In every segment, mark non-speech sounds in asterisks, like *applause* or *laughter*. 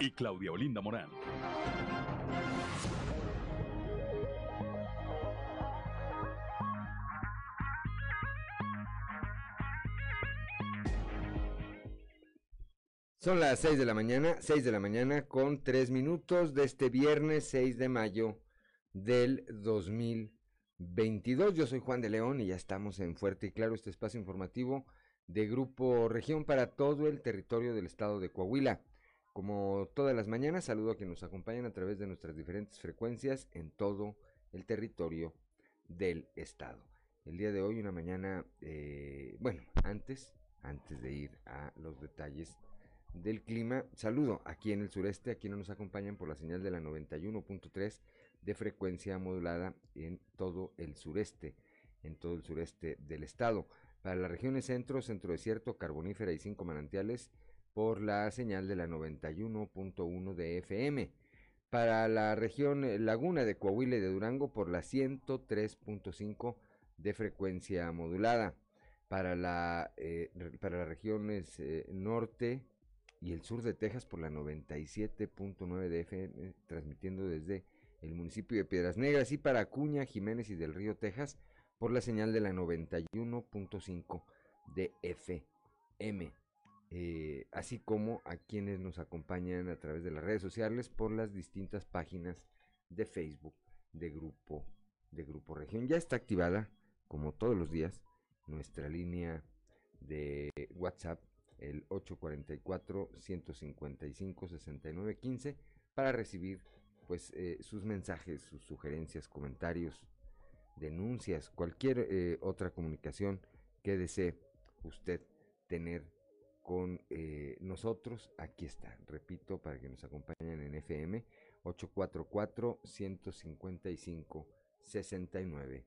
y Claudia Olinda Morán. Son las 6 de la mañana, 6 de la mañana con 3 minutos de este viernes 6 de mayo del 2022. Yo soy Juan de León y ya estamos en Fuerte y Claro, este espacio informativo de Grupo Región para todo el territorio del estado de Coahuila. Como todas las mañanas, saludo a quienes nos acompañan a través de nuestras diferentes frecuencias en todo el territorio del estado. El día de hoy, una mañana, eh, bueno, antes, antes de ir a los detalles del clima. Saludo aquí en el sureste, aquí no nos acompañan por la señal de la 91.3 de frecuencia modulada en todo el sureste, en todo el sureste del estado. Para las regiones centro, centro desierto, carbonífera y cinco manantiales por la señal de la 91.1 de FM. Para la región eh, Laguna de Coahuila y de Durango por la 103.5 de frecuencia modulada. Para, la, eh, para las regiones eh, norte, y el sur de Texas por la 97.9 de FM, transmitiendo desde el municipio de Piedras Negras y para Acuña, Jiménez y del Río, Texas, por la señal de la 91.5 de FM. Eh, así como a quienes nos acompañan a través de las redes sociales por las distintas páginas de Facebook de Grupo, de Grupo Región. Ya está activada, como todos los días, nuestra línea de WhatsApp el 844-155-6915 para recibir pues eh, sus mensajes, sus sugerencias, comentarios, denuncias, cualquier eh, otra comunicación que desee usted tener con eh, nosotros, aquí está, repito, para que nos acompañen en FM, 844-155-69,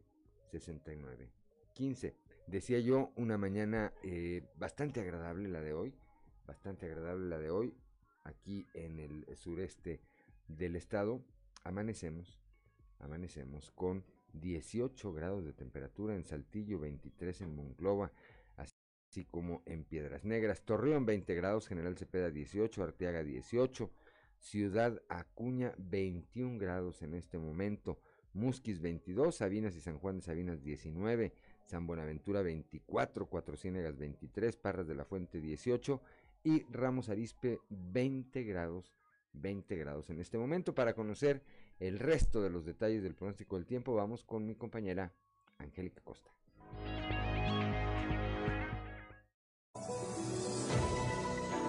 69, 15. Decía yo, una mañana eh, bastante agradable la de hoy, bastante agradable la de hoy, aquí en el sureste del estado, amanecemos, amanecemos con 18 grados de temperatura en Saltillo, 23 en Monclova, así como en Piedras Negras, Torreón 20 grados, General Cepeda 18, Arteaga 18, Ciudad Acuña 21 grados en este momento, Musquis 22, Sabinas y San Juan de Sabinas 19, San Buenaventura 24, Cuatro Ciénegas 23, Parras de la Fuente 18 y Ramos Arispe 20 grados, 20 grados en este momento. Para conocer el resto de los detalles del pronóstico del tiempo, vamos con mi compañera Angélica Costa.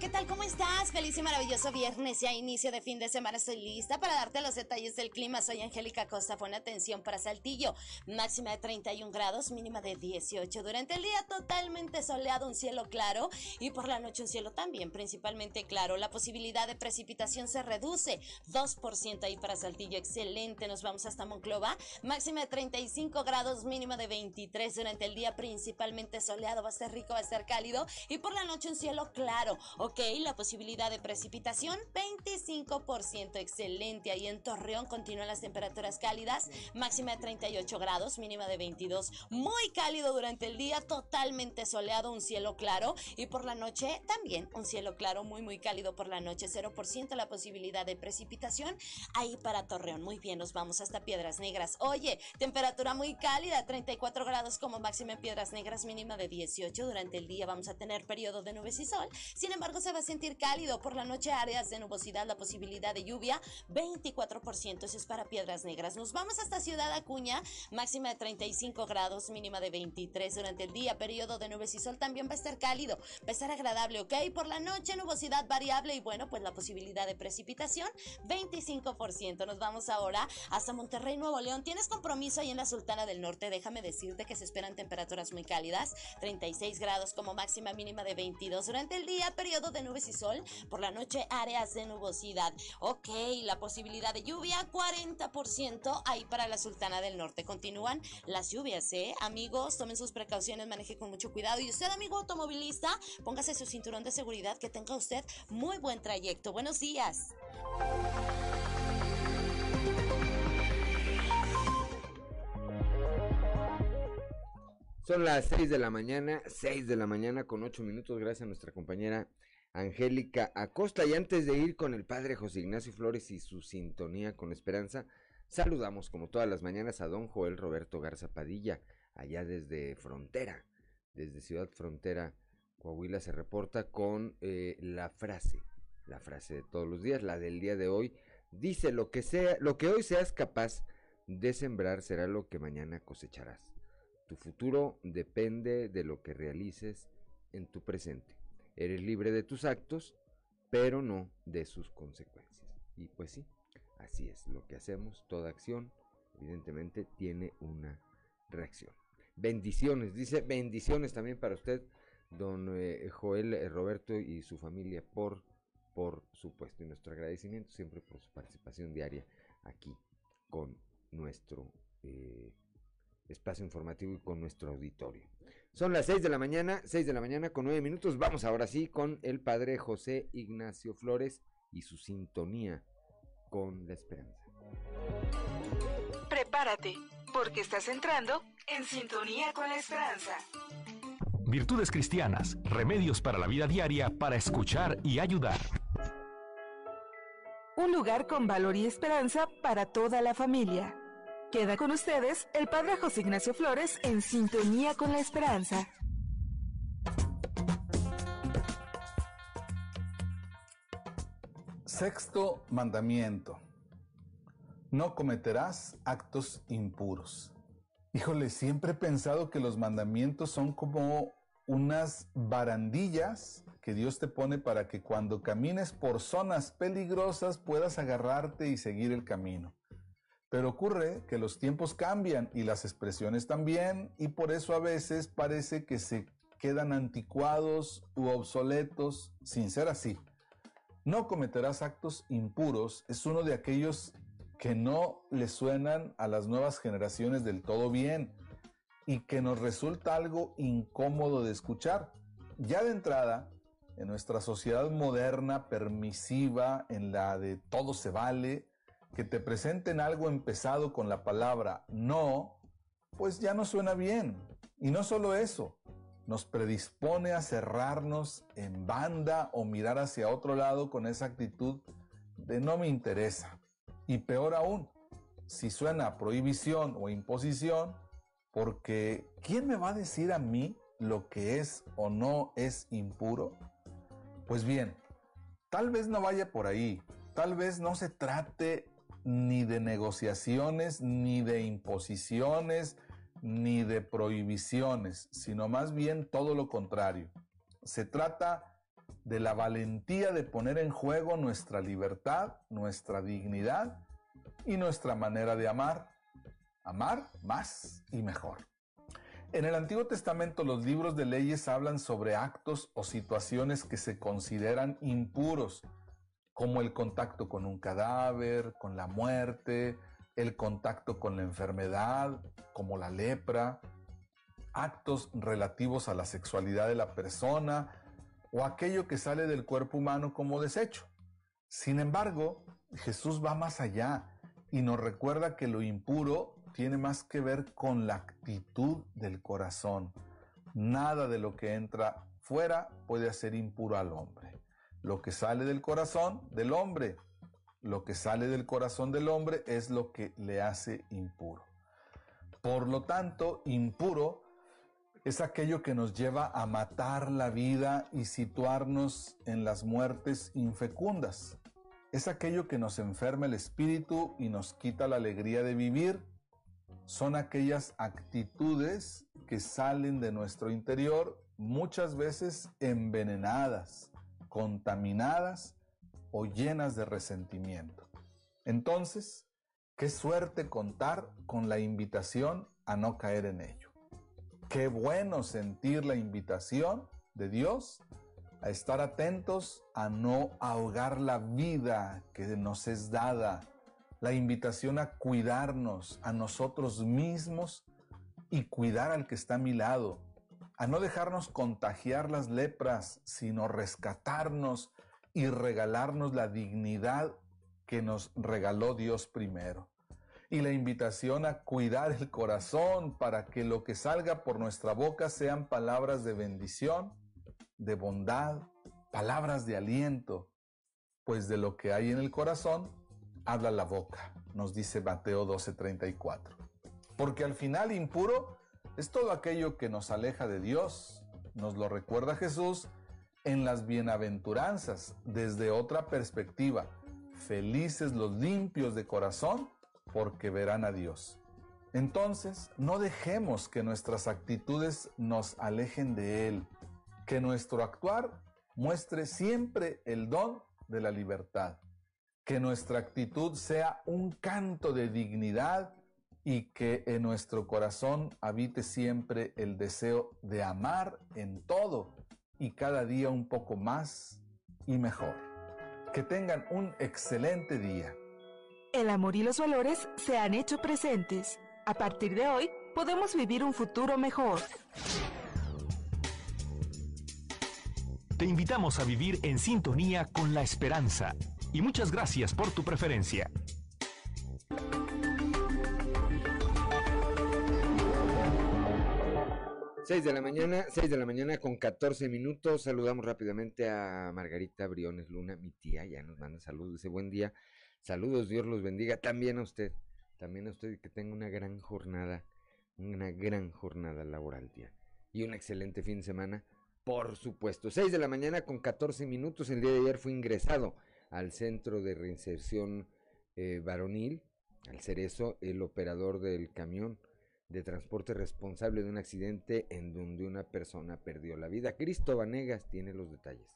¿Qué tal? ¿Cómo estás? Feliz y maravilloso viernes, ya inicio de fin de semana. Estoy lista para darte los detalles del clima. Soy Angélica Costa. Pon atención para Saltillo. Máxima de 31 grados, mínima de 18. Durante el día totalmente soleado, un cielo claro y por la noche un cielo también principalmente claro. La posibilidad de precipitación se reduce 2% ahí para Saltillo. Excelente. Nos vamos hasta Monclova. Máxima de 35 grados, mínima de 23. Durante el día principalmente soleado. Va a ser rico, va a ser cálido y por la noche un cielo claro. Ok, la posibilidad de precipitación 25%. Excelente. Ahí en Torreón continúan las temperaturas cálidas. Máxima de 38 grados, mínima de 22. Muy cálido durante el día, totalmente soleado, un cielo claro. Y por la noche también un cielo claro, muy, muy cálido por la noche. 0% la posibilidad de precipitación. Ahí para Torreón. Muy bien, nos vamos hasta Piedras Negras. Oye, temperatura muy cálida, 34 grados como máxima en Piedras Negras, mínima de 18. Durante el día vamos a tener periodo de nubes y sol. Sin embargo, se va a sentir cálido. Por la noche, áreas de nubosidad, la posibilidad de lluvia, 24%. Eso es para Piedras Negras. Nos vamos hasta Ciudad Acuña, máxima de 35 grados, mínima de 23 durante el día. Periodo de nubes y sol también va a estar cálido, va a estar agradable, ¿ok? Por la noche, nubosidad variable y bueno, pues la posibilidad de precipitación, 25%. Nos vamos ahora hasta Monterrey, Nuevo León. ¿Tienes compromiso ahí en la Sultana del Norte? Déjame decirte que se esperan temperaturas muy cálidas, 36 grados como máxima mínima de 22 durante el día periodo de nubes y sol, por la noche áreas de nubosidad. Ok, la posibilidad de lluvia 40% ahí para la Sultana del Norte. Continúan las lluvias, ¿eh? Amigos, tomen sus precauciones, maneje con mucho cuidado. Y usted, amigo automovilista, póngase su cinturón de seguridad, que tenga usted muy buen trayecto. Buenos días. Son las 6 de la mañana, 6 de la mañana con 8 minutos, gracias a nuestra compañera Angélica Acosta. Y antes de ir con el padre José Ignacio Flores y su sintonía con esperanza, saludamos como todas las mañanas a don Joel Roberto Garza Padilla, allá desde Frontera, desde Ciudad Frontera, Coahuila, se reporta con eh, la frase, la frase de todos los días, la del día de hoy. Dice, lo que, sea, lo que hoy seas capaz de sembrar será lo que mañana cosecharás. Tu futuro depende de lo que realices en tu presente. Eres libre de tus actos, pero no de sus consecuencias. Y pues sí, así es lo que hacemos. Toda acción, evidentemente, tiene una reacción. Bendiciones, dice bendiciones también para usted, don eh, Joel eh, Roberto y su familia, por, por supuesto. Y nuestro agradecimiento siempre por su participación diaria aquí con nuestro eh, espacio informativo y con nuestro auditorio. Son las 6 de la mañana, 6 de la mañana con 9 minutos. Vamos ahora sí con el padre José Ignacio Flores y su sintonía con la esperanza. Prepárate, porque estás entrando en sintonía con la esperanza. Virtudes cristianas, remedios para la vida diaria para escuchar y ayudar. Un lugar con valor y esperanza para toda la familia. Queda con ustedes el Padre José Ignacio Flores en sintonía con la esperanza. Sexto mandamiento. No cometerás actos impuros. Híjole, siempre he pensado que los mandamientos son como unas barandillas que Dios te pone para que cuando camines por zonas peligrosas puedas agarrarte y seguir el camino. Pero ocurre que los tiempos cambian y las expresiones también, y por eso a veces parece que se quedan anticuados u obsoletos, sin ser así. No cometerás actos impuros es uno de aquellos que no le suenan a las nuevas generaciones del todo bien y que nos resulta algo incómodo de escuchar. Ya de entrada, en nuestra sociedad moderna, permisiva, en la de todo se vale, que te presenten algo empezado con la palabra no, pues ya no suena bien. Y no solo eso, nos predispone a cerrarnos en banda o mirar hacia otro lado con esa actitud de no me interesa. Y peor aún, si suena prohibición o imposición, porque ¿quién me va a decir a mí lo que es o no es impuro? Pues bien, tal vez no vaya por ahí, tal vez no se trate ni de negociaciones, ni de imposiciones, ni de prohibiciones, sino más bien todo lo contrario. Se trata de la valentía de poner en juego nuestra libertad, nuestra dignidad y nuestra manera de amar. Amar más y mejor. En el Antiguo Testamento los libros de leyes hablan sobre actos o situaciones que se consideran impuros, como el contacto con un cadáver, con la muerte, el contacto con la enfermedad, como la lepra, actos relativos a la sexualidad de la persona o aquello que sale del cuerpo humano como desecho. Sin embargo, Jesús va más allá y nos recuerda que lo impuro tiene más que ver con la actitud del corazón. Nada de lo que entra fuera puede hacer impuro al hombre. Lo que sale del corazón del hombre, lo que sale del corazón del hombre es lo que le hace impuro. Por lo tanto, impuro es aquello que nos lleva a matar la vida y situarnos en las muertes infecundas. Es aquello que nos enferma el espíritu y nos quita la alegría de vivir. Son aquellas actitudes que salen de nuestro interior muchas veces envenenadas contaminadas o llenas de resentimiento. Entonces, qué suerte contar con la invitación a no caer en ello. Qué bueno sentir la invitación de Dios a estar atentos a no ahogar la vida que nos es dada, la invitación a cuidarnos a nosotros mismos y cuidar al que está a mi lado, a no dejarnos contagiar las lepras, sino rescatarnos y regalarnos la dignidad que nos regaló Dios primero. y la invitación a cuidar el corazón para que lo que salga por nuestra boca sean palabras de bendición, de bondad, palabras de aliento, pues de lo que hay en el corazón habla la boca, nos dice Mateo 12:34. Porque al final impuro es todo aquello que nos aleja de Dios, nos lo recuerda Jesús en las bienaventuranzas desde otra perspectiva. Felices los limpios de corazón, porque verán a Dios. Entonces, no dejemos que nuestras actitudes nos alejen de Él, que nuestro actuar muestre siempre el don de la libertad, que nuestra actitud sea un canto de dignidad y que en nuestro corazón habite siempre el deseo de amar en todo y cada día un poco más y mejor. Que tengan un excelente día. El amor y los valores se han hecho presentes. A partir de hoy, podemos vivir un futuro mejor. Te invitamos a vivir en sintonía con la esperanza y muchas gracias por tu preferencia. 6 de la mañana, 6 de la mañana con 14 minutos. Saludamos rápidamente a Margarita Briones Luna, mi tía, ya nos manda saludos, dice buen día. Saludos, Dios los bendiga. También a usted, también a usted que tenga una gran jornada, una gran jornada laboral, tía. Y un excelente fin de semana, por supuesto. 6 de la mañana con 14 minutos. El día de ayer fue ingresado al centro de reinserción eh, varonil, al ser eso, el operador del camión de transporte responsable de un accidente en donde una persona perdió la vida. Cristo Vanegas tiene los detalles.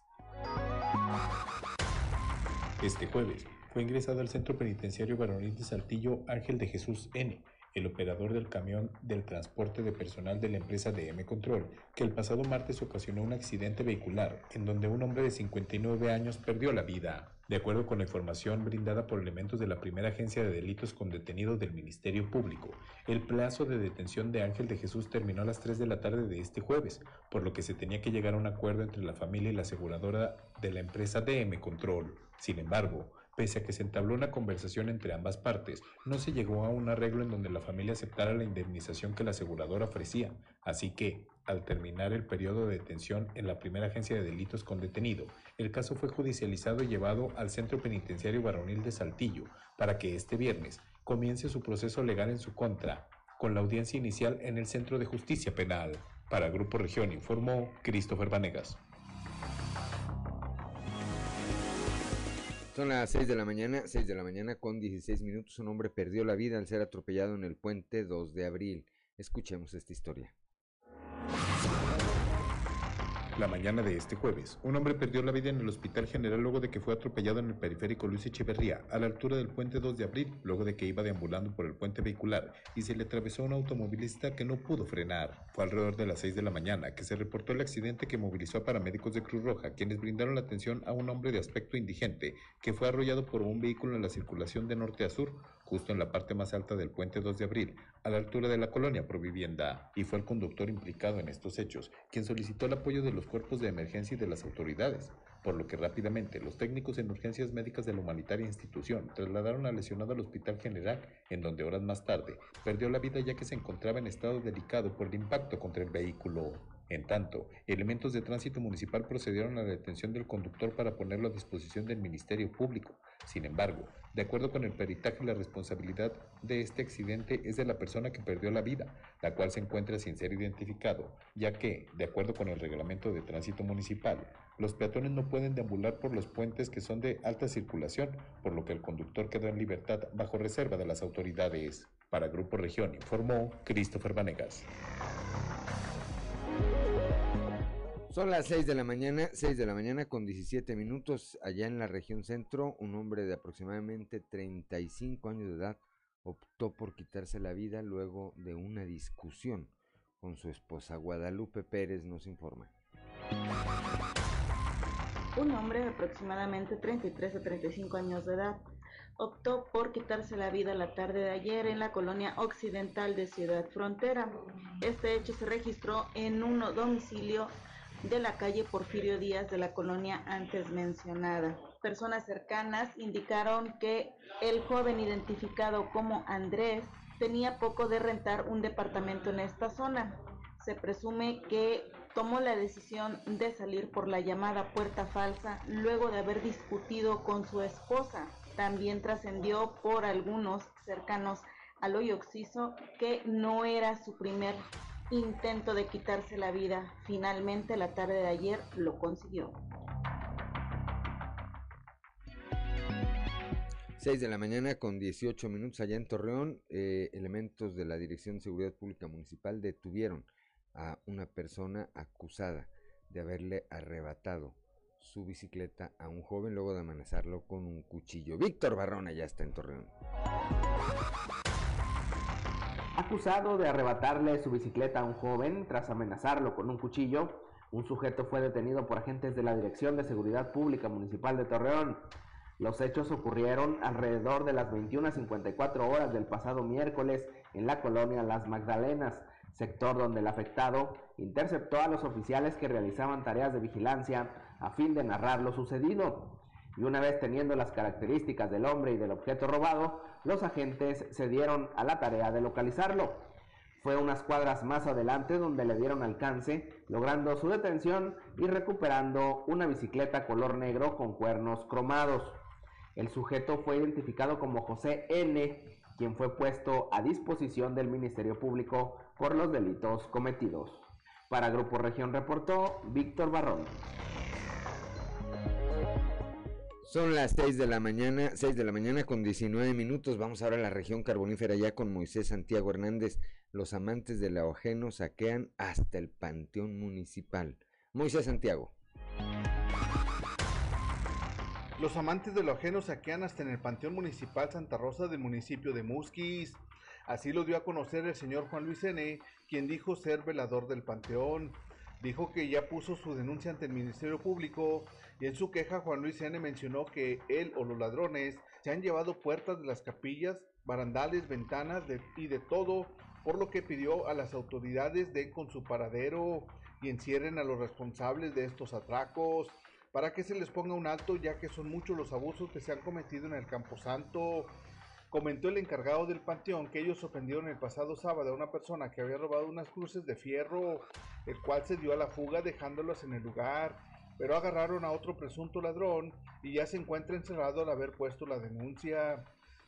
Este jueves fue ingresado al centro penitenciario varonil de Saltillo Ángel de Jesús N., el operador del camión del transporte de personal de la empresa DM Control, que el pasado martes ocasionó un accidente vehicular en donde un hombre de 59 años perdió la vida. De acuerdo con la información brindada por elementos de la primera agencia de delitos con detenidos del Ministerio Público, el plazo de detención de Ángel de Jesús terminó a las 3 de la tarde de este jueves, por lo que se tenía que llegar a un acuerdo entre la familia y la aseguradora de la empresa DM Control. Sin embargo, Pese a que se entabló una conversación entre ambas partes, no se llegó a un arreglo en donde la familia aceptara la indemnización que la aseguradora ofrecía, así que, al terminar el periodo de detención en la primera agencia de delitos con detenido, el caso fue judicializado y llevado al Centro Penitenciario Varonil de Saltillo para que este viernes comience su proceso legal en su contra, con la audiencia inicial en el Centro de Justicia Penal. Para Grupo Región informó Christopher Vanegas. Son las 6 de la mañana, 6 de la mañana con 16 minutos. Un hombre perdió la vida al ser atropellado en el puente 2 de abril. Escuchemos esta historia. La mañana de este jueves, un hombre perdió la vida en el Hospital General luego de que fue atropellado en el periférico Luis Echeverría, a la altura del puente 2 de abril, luego de que iba deambulando por el puente vehicular y se le atravesó un automovilista que no pudo frenar. Fue alrededor de las 6 de la mañana que se reportó el accidente que movilizó a paramédicos de Cruz Roja, quienes brindaron la atención a un hombre de aspecto indigente que fue arrollado por un vehículo en la circulación de norte a sur, justo en la parte más alta del puente 2 de abril, a la altura de la colonia Provivienda, y fue el conductor implicado en estos hechos, quien solicitó el apoyo de los cuerpos de emergencia y de las autoridades, por lo que rápidamente los técnicos en urgencias médicas de la humanitaria institución trasladaron al lesionado al Hospital General, en donde horas más tarde perdió la vida ya que se encontraba en estado delicado por el impacto contra el vehículo. En tanto, elementos de tránsito municipal procedieron a la detención del conductor para ponerlo a disposición del Ministerio Público. Sin embargo, de acuerdo con el peritaje, la responsabilidad de este accidente es de la persona que perdió la vida, la cual se encuentra sin ser identificado, ya que, de acuerdo con el reglamento de tránsito municipal, los peatones no pueden deambular por los puentes que son de alta circulación, por lo que el conductor quedó en libertad bajo reserva de las autoridades. Para Grupo Región informó Christopher Vanegas. Son las 6 de la mañana, 6 de la mañana con 17 minutos. Allá en la región centro, un hombre de aproximadamente 35 años de edad optó por quitarse la vida luego de una discusión con su esposa. Guadalupe Pérez nos informa. Un hombre de aproximadamente 33 a 35 años de edad optó por quitarse la vida la tarde de ayer en la colonia occidental de Ciudad Frontera. Este hecho se registró en un domicilio de la calle Porfirio Díaz de la colonia antes mencionada. personas cercanas indicaron que el joven identificado como Andrés tenía poco de rentar un departamento en esta zona. Se presume que tomó la decisión de salir por la llamada puerta falsa luego de haber discutido con su esposa. También trascendió por algunos cercanos al hoyo que no era su primer intento de quitarse la vida. Finalmente la tarde de ayer lo consiguió. 6 de la mañana con 18 minutos allá en Torreón, eh, elementos de la Dirección de Seguridad Pública Municipal detuvieron a una persona acusada de haberle arrebatado su bicicleta a un joven luego de amenazarlo con un cuchillo. Víctor Barrona ya está en Torreón. Acusado de arrebatarle su bicicleta a un joven tras amenazarlo con un cuchillo, un sujeto fue detenido por agentes de la Dirección de Seguridad Pública Municipal de Torreón. Los hechos ocurrieron alrededor de las 21.54 horas del pasado miércoles en la colonia Las Magdalenas, sector donde el afectado interceptó a los oficiales que realizaban tareas de vigilancia a fin de narrar lo sucedido. Y una vez teniendo las características del hombre y del objeto robado, los agentes se dieron a la tarea de localizarlo. Fue unas cuadras más adelante donde le dieron alcance, logrando su detención y recuperando una bicicleta color negro con cuernos cromados. El sujeto fue identificado como José N., quien fue puesto a disposición del Ministerio Público por los delitos cometidos. Para Grupo Región reportó Víctor Barrón. Son las 6 de la mañana, 6 de la mañana con 19 minutos. Vamos ahora a la región carbonífera ya con Moisés Santiago Hernández. Los amantes de la ajeno saquean hasta el panteón municipal. Moisés Santiago. Los amantes de lo ajeno saquean hasta en el Panteón Municipal Santa Rosa del municipio de Musquis. Así lo dio a conocer el señor Juan Luis N., quien dijo ser velador del Panteón. Dijo que ya puso su denuncia ante el Ministerio Público y en su queja Juan Luis N. mencionó que él o los ladrones se han llevado puertas de las capillas, barandales, ventanas y de todo, por lo que pidió a las autoridades den con su paradero y encierren a los responsables de estos atracos para que se les ponga un alto ya que son muchos los abusos que se han cometido en el Camposanto. Comentó el encargado del panteón que ellos sorprendieron el pasado sábado a una persona que había robado unas cruces de fierro, el cual se dio a la fuga dejándolas en el lugar, pero agarraron a otro presunto ladrón y ya se encuentra encerrado al haber puesto la denuncia.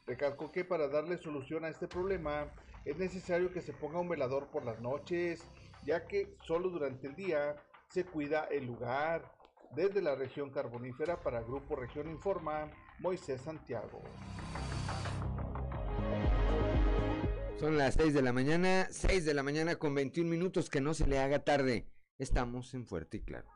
Recalcó que para darle solución a este problema es necesario que se ponga un velador por las noches, ya que solo durante el día se cuida el lugar. Desde la región carbonífera para Grupo Región Informa, Moisés Santiago. Son las 6 de la mañana, 6 de la mañana con 21 minutos, que no se le haga tarde. Estamos en Fuerte y Claro.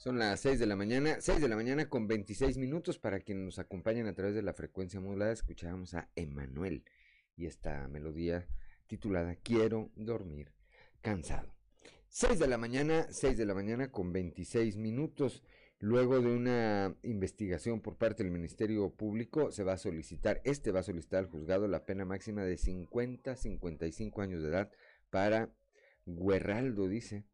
Son las 6 de la mañana, 6 de la mañana con 26 minutos para quienes nos acompañan a través de la frecuencia modulada. Escuchábamos a Emanuel y esta melodía titulada Quiero dormir cansado. 6 de la mañana, 6 de la mañana con 26 minutos. Luego de una investigación por parte del Ministerio Público, se va a solicitar, este va a solicitar al juzgado la pena máxima de 50 55 años de edad para Guerraldo, dice,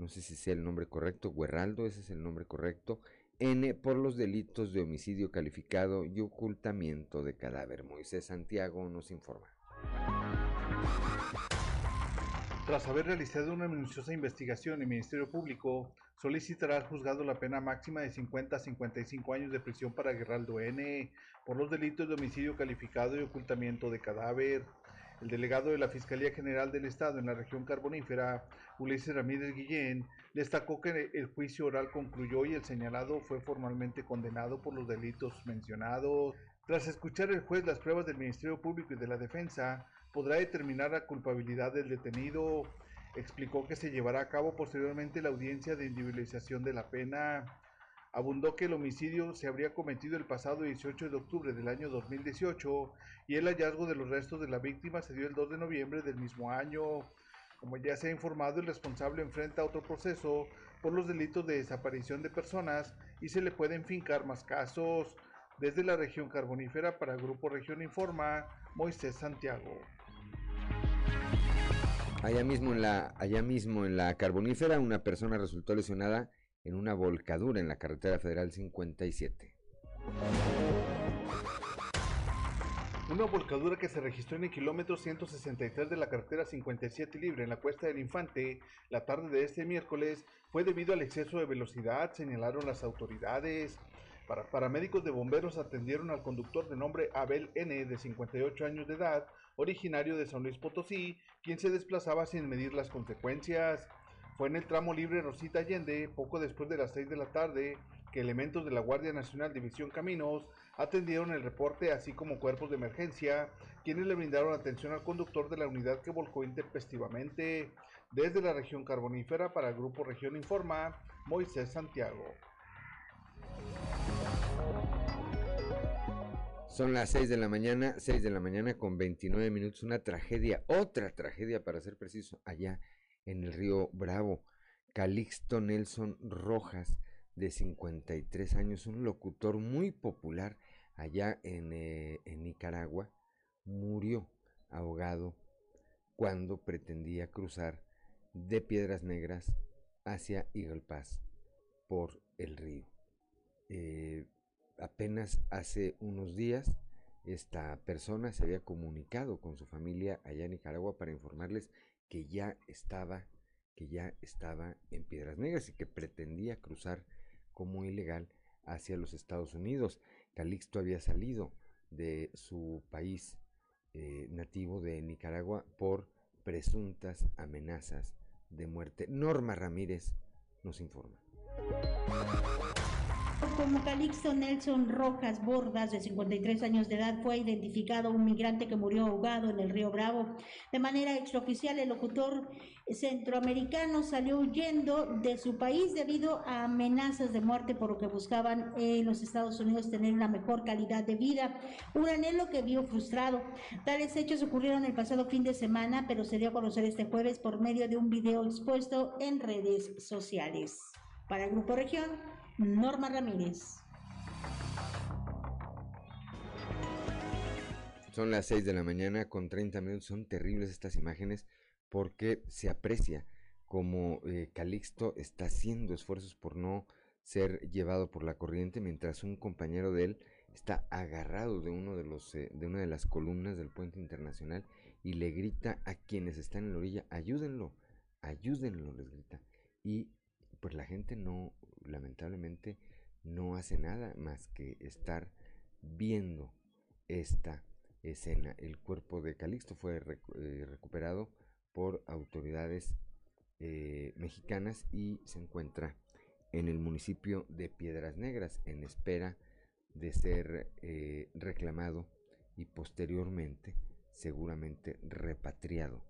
no sé si sea el nombre correcto, Guerraldo, ese es el nombre correcto, N por los delitos de homicidio calificado y ocultamiento de cadáver. Moisés Santiago nos informa. Tras haber realizado una minuciosa investigación, el Ministerio Público solicitará al juzgado la pena máxima de 50 a 55 años de prisión para Guerraldo N por los delitos de homicidio calificado y ocultamiento de cadáver. El delegado de la Fiscalía General del Estado en la región carbonífera, Ulises Ramírez Guillén, destacó que el juicio oral concluyó y el señalado fue formalmente condenado por los delitos mencionados. Tras escuchar el juez las pruebas del Ministerio Público y de la Defensa, podrá determinar la culpabilidad del detenido. Explicó que se llevará a cabo posteriormente la audiencia de individualización de la pena. Abundó que el homicidio se habría cometido el pasado 18 de octubre del año 2018 y el hallazgo de los restos de la víctima se dio el 2 de noviembre del mismo año. Como ya se ha informado, el responsable enfrenta otro proceso por los delitos de desaparición de personas y se le pueden fincar más casos. Desde la región carbonífera para Grupo Región Informa, Moisés Santiago. Allá mismo en la, allá mismo en la carbonífera, una persona resultó lesionada en una volcadura en la carretera federal 57. Una volcadura que se registró en el kilómetro 163 de la carretera 57 libre en la Cuesta del Infante la tarde de este miércoles fue debido al exceso de velocidad, señalaron las autoridades. Para, paramédicos de bomberos atendieron al conductor de nombre Abel N, de 58 años de edad, originario de San Luis Potosí, quien se desplazaba sin medir las consecuencias. Fue en el tramo libre Rosita Allende, poco después de las 6 de la tarde, que elementos de la Guardia Nacional División Caminos atendieron el reporte, así como cuerpos de emergencia, quienes le brindaron atención al conductor de la unidad que volcó intempestivamente. Desde la región carbonífera para el Grupo Región Informa, Moisés Santiago. Son las 6 de la mañana, 6 de la mañana con 29 minutos, una tragedia, otra tragedia para ser preciso, allá en el río Bravo. Calixto Nelson Rojas, de 53 años, un locutor muy popular allá en, eh, en Nicaragua, murió ahogado cuando pretendía cruzar de Piedras Negras hacia Eagle por el río. Eh, apenas hace unos días esta persona se había comunicado con su familia allá en Nicaragua para informarles que ya estaba que ya estaba en Piedras Negras y que pretendía cruzar como ilegal hacia los Estados Unidos. Calixto había salido de su país eh, nativo de Nicaragua por presuntas amenazas de muerte. Norma Ramírez nos informa como Calixto Nelson Rojas Bordas, de 53 años de edad, fue identificado un migrante que murió ahogado en el río Bravo. De manera extraoficial, el locutor centroamericano salió huyendo de su país debido a amenazas de muerte, por lo que buscaban en los Estados Unidos tener una mejor calidad de vida, un anhelo que vio frustrado. Tales hechos ocurrieron el pasado fin de semana, pero se dio a conocer este jueves por medio de un video expuesto en redes sociales. Para el Grupo Región, Norma Ramírez. Son las 6 de la mañana con 30 minutos. Son terribles estas imágenes porque se aprecia como eh, Calixto está haciendo esfuerzos por no ser llevado por la corriente mientras un compañero de él está agarrado de uno de los eh, de una de las columnas del puente internacional y le grita a quienes están en la orilla ayúdenlo ayúdenlo les grita y pues la gente no lamentablemente no hace nada más que estar viendo esta escena. El cuerpo de Calixto fue eh, recuperado por autoridades eh, mexicanas y se encuentra en el municipio de Piedras Negras en espera de ser eh, reclamado y posteriormente seguramente repatriado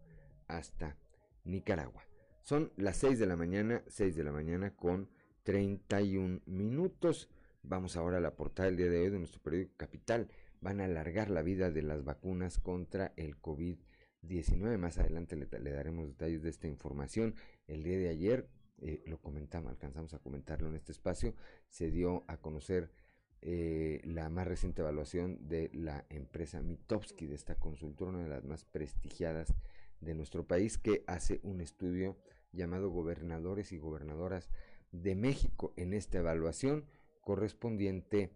hasta Nicaragua. Son las 6 de la mañana, 6 de la mañana con 31 minutos. Vamos ahora a la portada del día de hoy de nuestro periódico Capital. Van a alargar la vida de las vacunas contra el COVID-19. Más adelante le, daremos detalles de esta información. El día de ayer, eh, lo comentamos, alcanzamos a comentarlo en este espacio, se dio a conocer eh, la más reciente evaluación de la empresa Mitowski, de esta consultora, una de las más prestigiadas de nuestro país, que hace un estudio llamado Gobernadores y Gobernadoras de México en esta evaluación correspondiente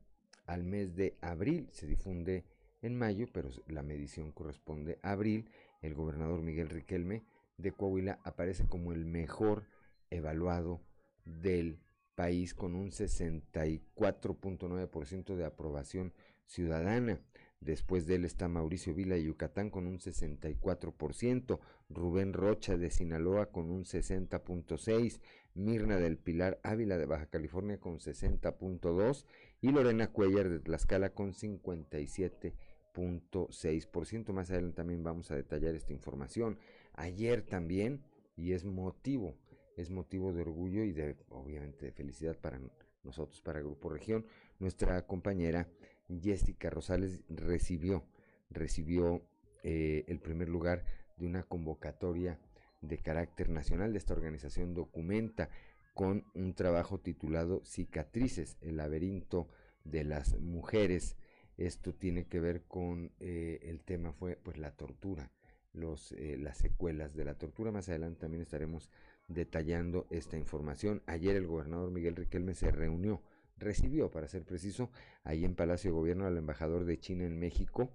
al mes de abril. Se difunde en mayo, pero la medición corresponde a abril. El gobernador Miguel Riquelme de Coahuila aparece como el mejor evaluado del país con un 64.9% de aprobación ciudadana. Después de él está Mauricio Vila de Yucatán con un 64%, Rubén Rocha de Sinaloa con un 60.6%, Mirna del Pilar Ávila de Baja California con 60.2% y Lorena Cuellar de Tlaxcala con 57.6%. Más adelante también vamos a detallar esta información. Ayer también, y es motivo, es motivo de orgullo y de, obviamente, de felicidad para nosotros, para Grupo Región, nuestra compañera Jessica Rosales recibió, recibió eh, el primer lugar de una convocatoria de carácter nacional de esta organización documenta con un trabajo titulado Cicatrices, el laberinto de las mujeres. Esto tiene que ver con eh, el tema fue pues la tortura, los, eh, las secuelas de la tortura. Más adelante también estaremos detallando esta información. Ayer el gobernador Miguel Riquelme se reunió, recibió, para ser preciso, ahí en Palacio de Gobierno al embajador de China en México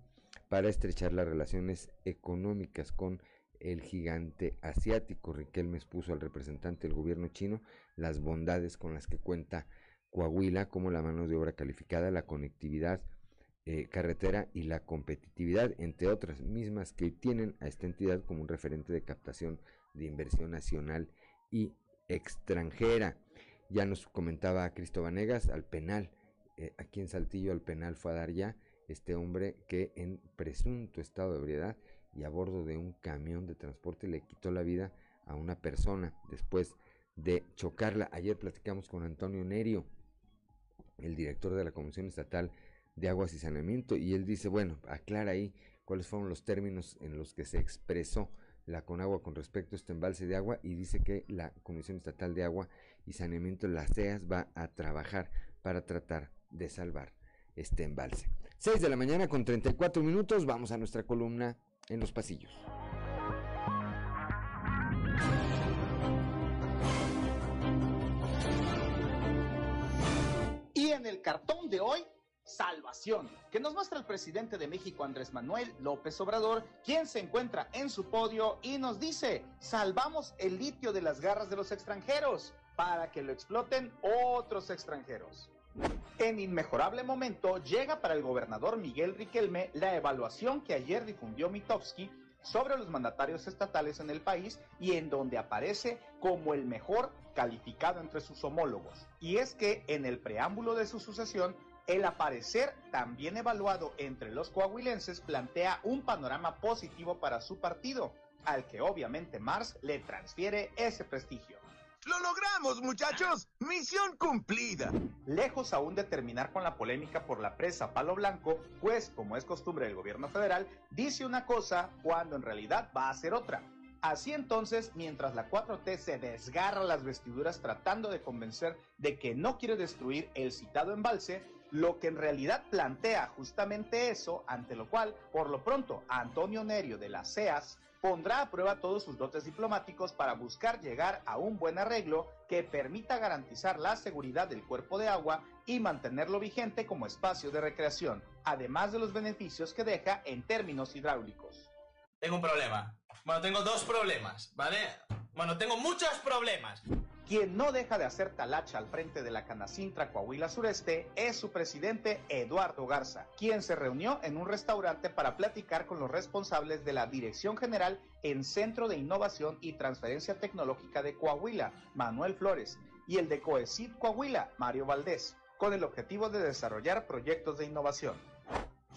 para estrechar las relaciones económicas con el gigante asiático. Riquelme expuso al representante del gobierno chino las bondades con las que cuenta Coahuila, como la mano de obra calificada, la conectividad eh, carretera y la competitividad, entre otras mismas que tienen a esta entidad como un referente de captación de inversión nacional y extranjera. Ya nos comentaba Cristo Vanegas al penal, eh, aquí en Saltillo al penal fue a dar ya este hombre que en presunto estado de ebriedad y a bordo de un camión de transporte le quitó la vida a una persona después de chocarla. Ayer platicamos con Antonio Nerio, el director de la Comisión Estatal de Aguas y Saneamiento, y él dice, bueno, aclara ahí cuáles fueron los términos en los que se expresó la Conagua con respecto a este embalse de agua y dice que la Comisión Estatal de Agua y Saneamiento, la CEAS, va a trabajar para tratar de salvar este embalse. 6 de la mañana con 34 minutos, vamos a nuestra columna en los pasillos. Y en el cartón de hoy, salvación, que nos muestra el presidente de México Andrés Manuel López Obrador, quien se encuentra en su podio y nos dice, salvamos el litio de las garras de los extranjeros para que lo exploten otros extranjeros. En inmejorable momento llega para el gobernador Miguel Riquelme la evaluación que ayer difundió Mitofsky sobre los mandatarios estatales en el país y en donde aparece como el mejor calificado entre sus homólogos. Y es que en el preámbulo de su sucesión, el aparecer también evaluado entre los coahuilenses plantea un panorama positivo para su partido, al que obviamente Mars le transfiere ese prestigio. ¡Lo logramos, muchachos! ¡Misión cumplida! Lejos aún de terminar con la polémica por la presa Palo Blanco, pues, como es costumbre del gobierno federal, dice una cosa cuando en realidad va a hacer otra. Así entonces, mientras la 4T se desgarra las vestiduras tratando de convencer de que no quiere destruir el citado embalse, lo que en realidad plantea justamente eso, ante lo cual, por lo pronto, Antonio Nerio de las CEAS pondrá a prueba todos sus dotes diplomáticos para buscar llegar a un buen arreglo que permita garantizar la seguridad del cuerpo de agua y mantenerlo vigente como espacio de recreación, además de los beneficios que deja en términos hidráulicos. Tengo un problema. Bueno, tengo dos problemas, ¿vale? Bueno, tengo muchos problemas. Quien no deja de hacer talacha al frente de la Canacintra Coahuila Sureste es su presidente Eduardo Garza, quien se reunió en un restaurante para platicar con los responsables de la Dirección General en Centro de Innovación y Transferencia Tecnológica de Coahuila, Manuel Flores, y el de Coecid Coahuila, Mario Valdés, con el objetivo de desarrollar proyectos de innovación.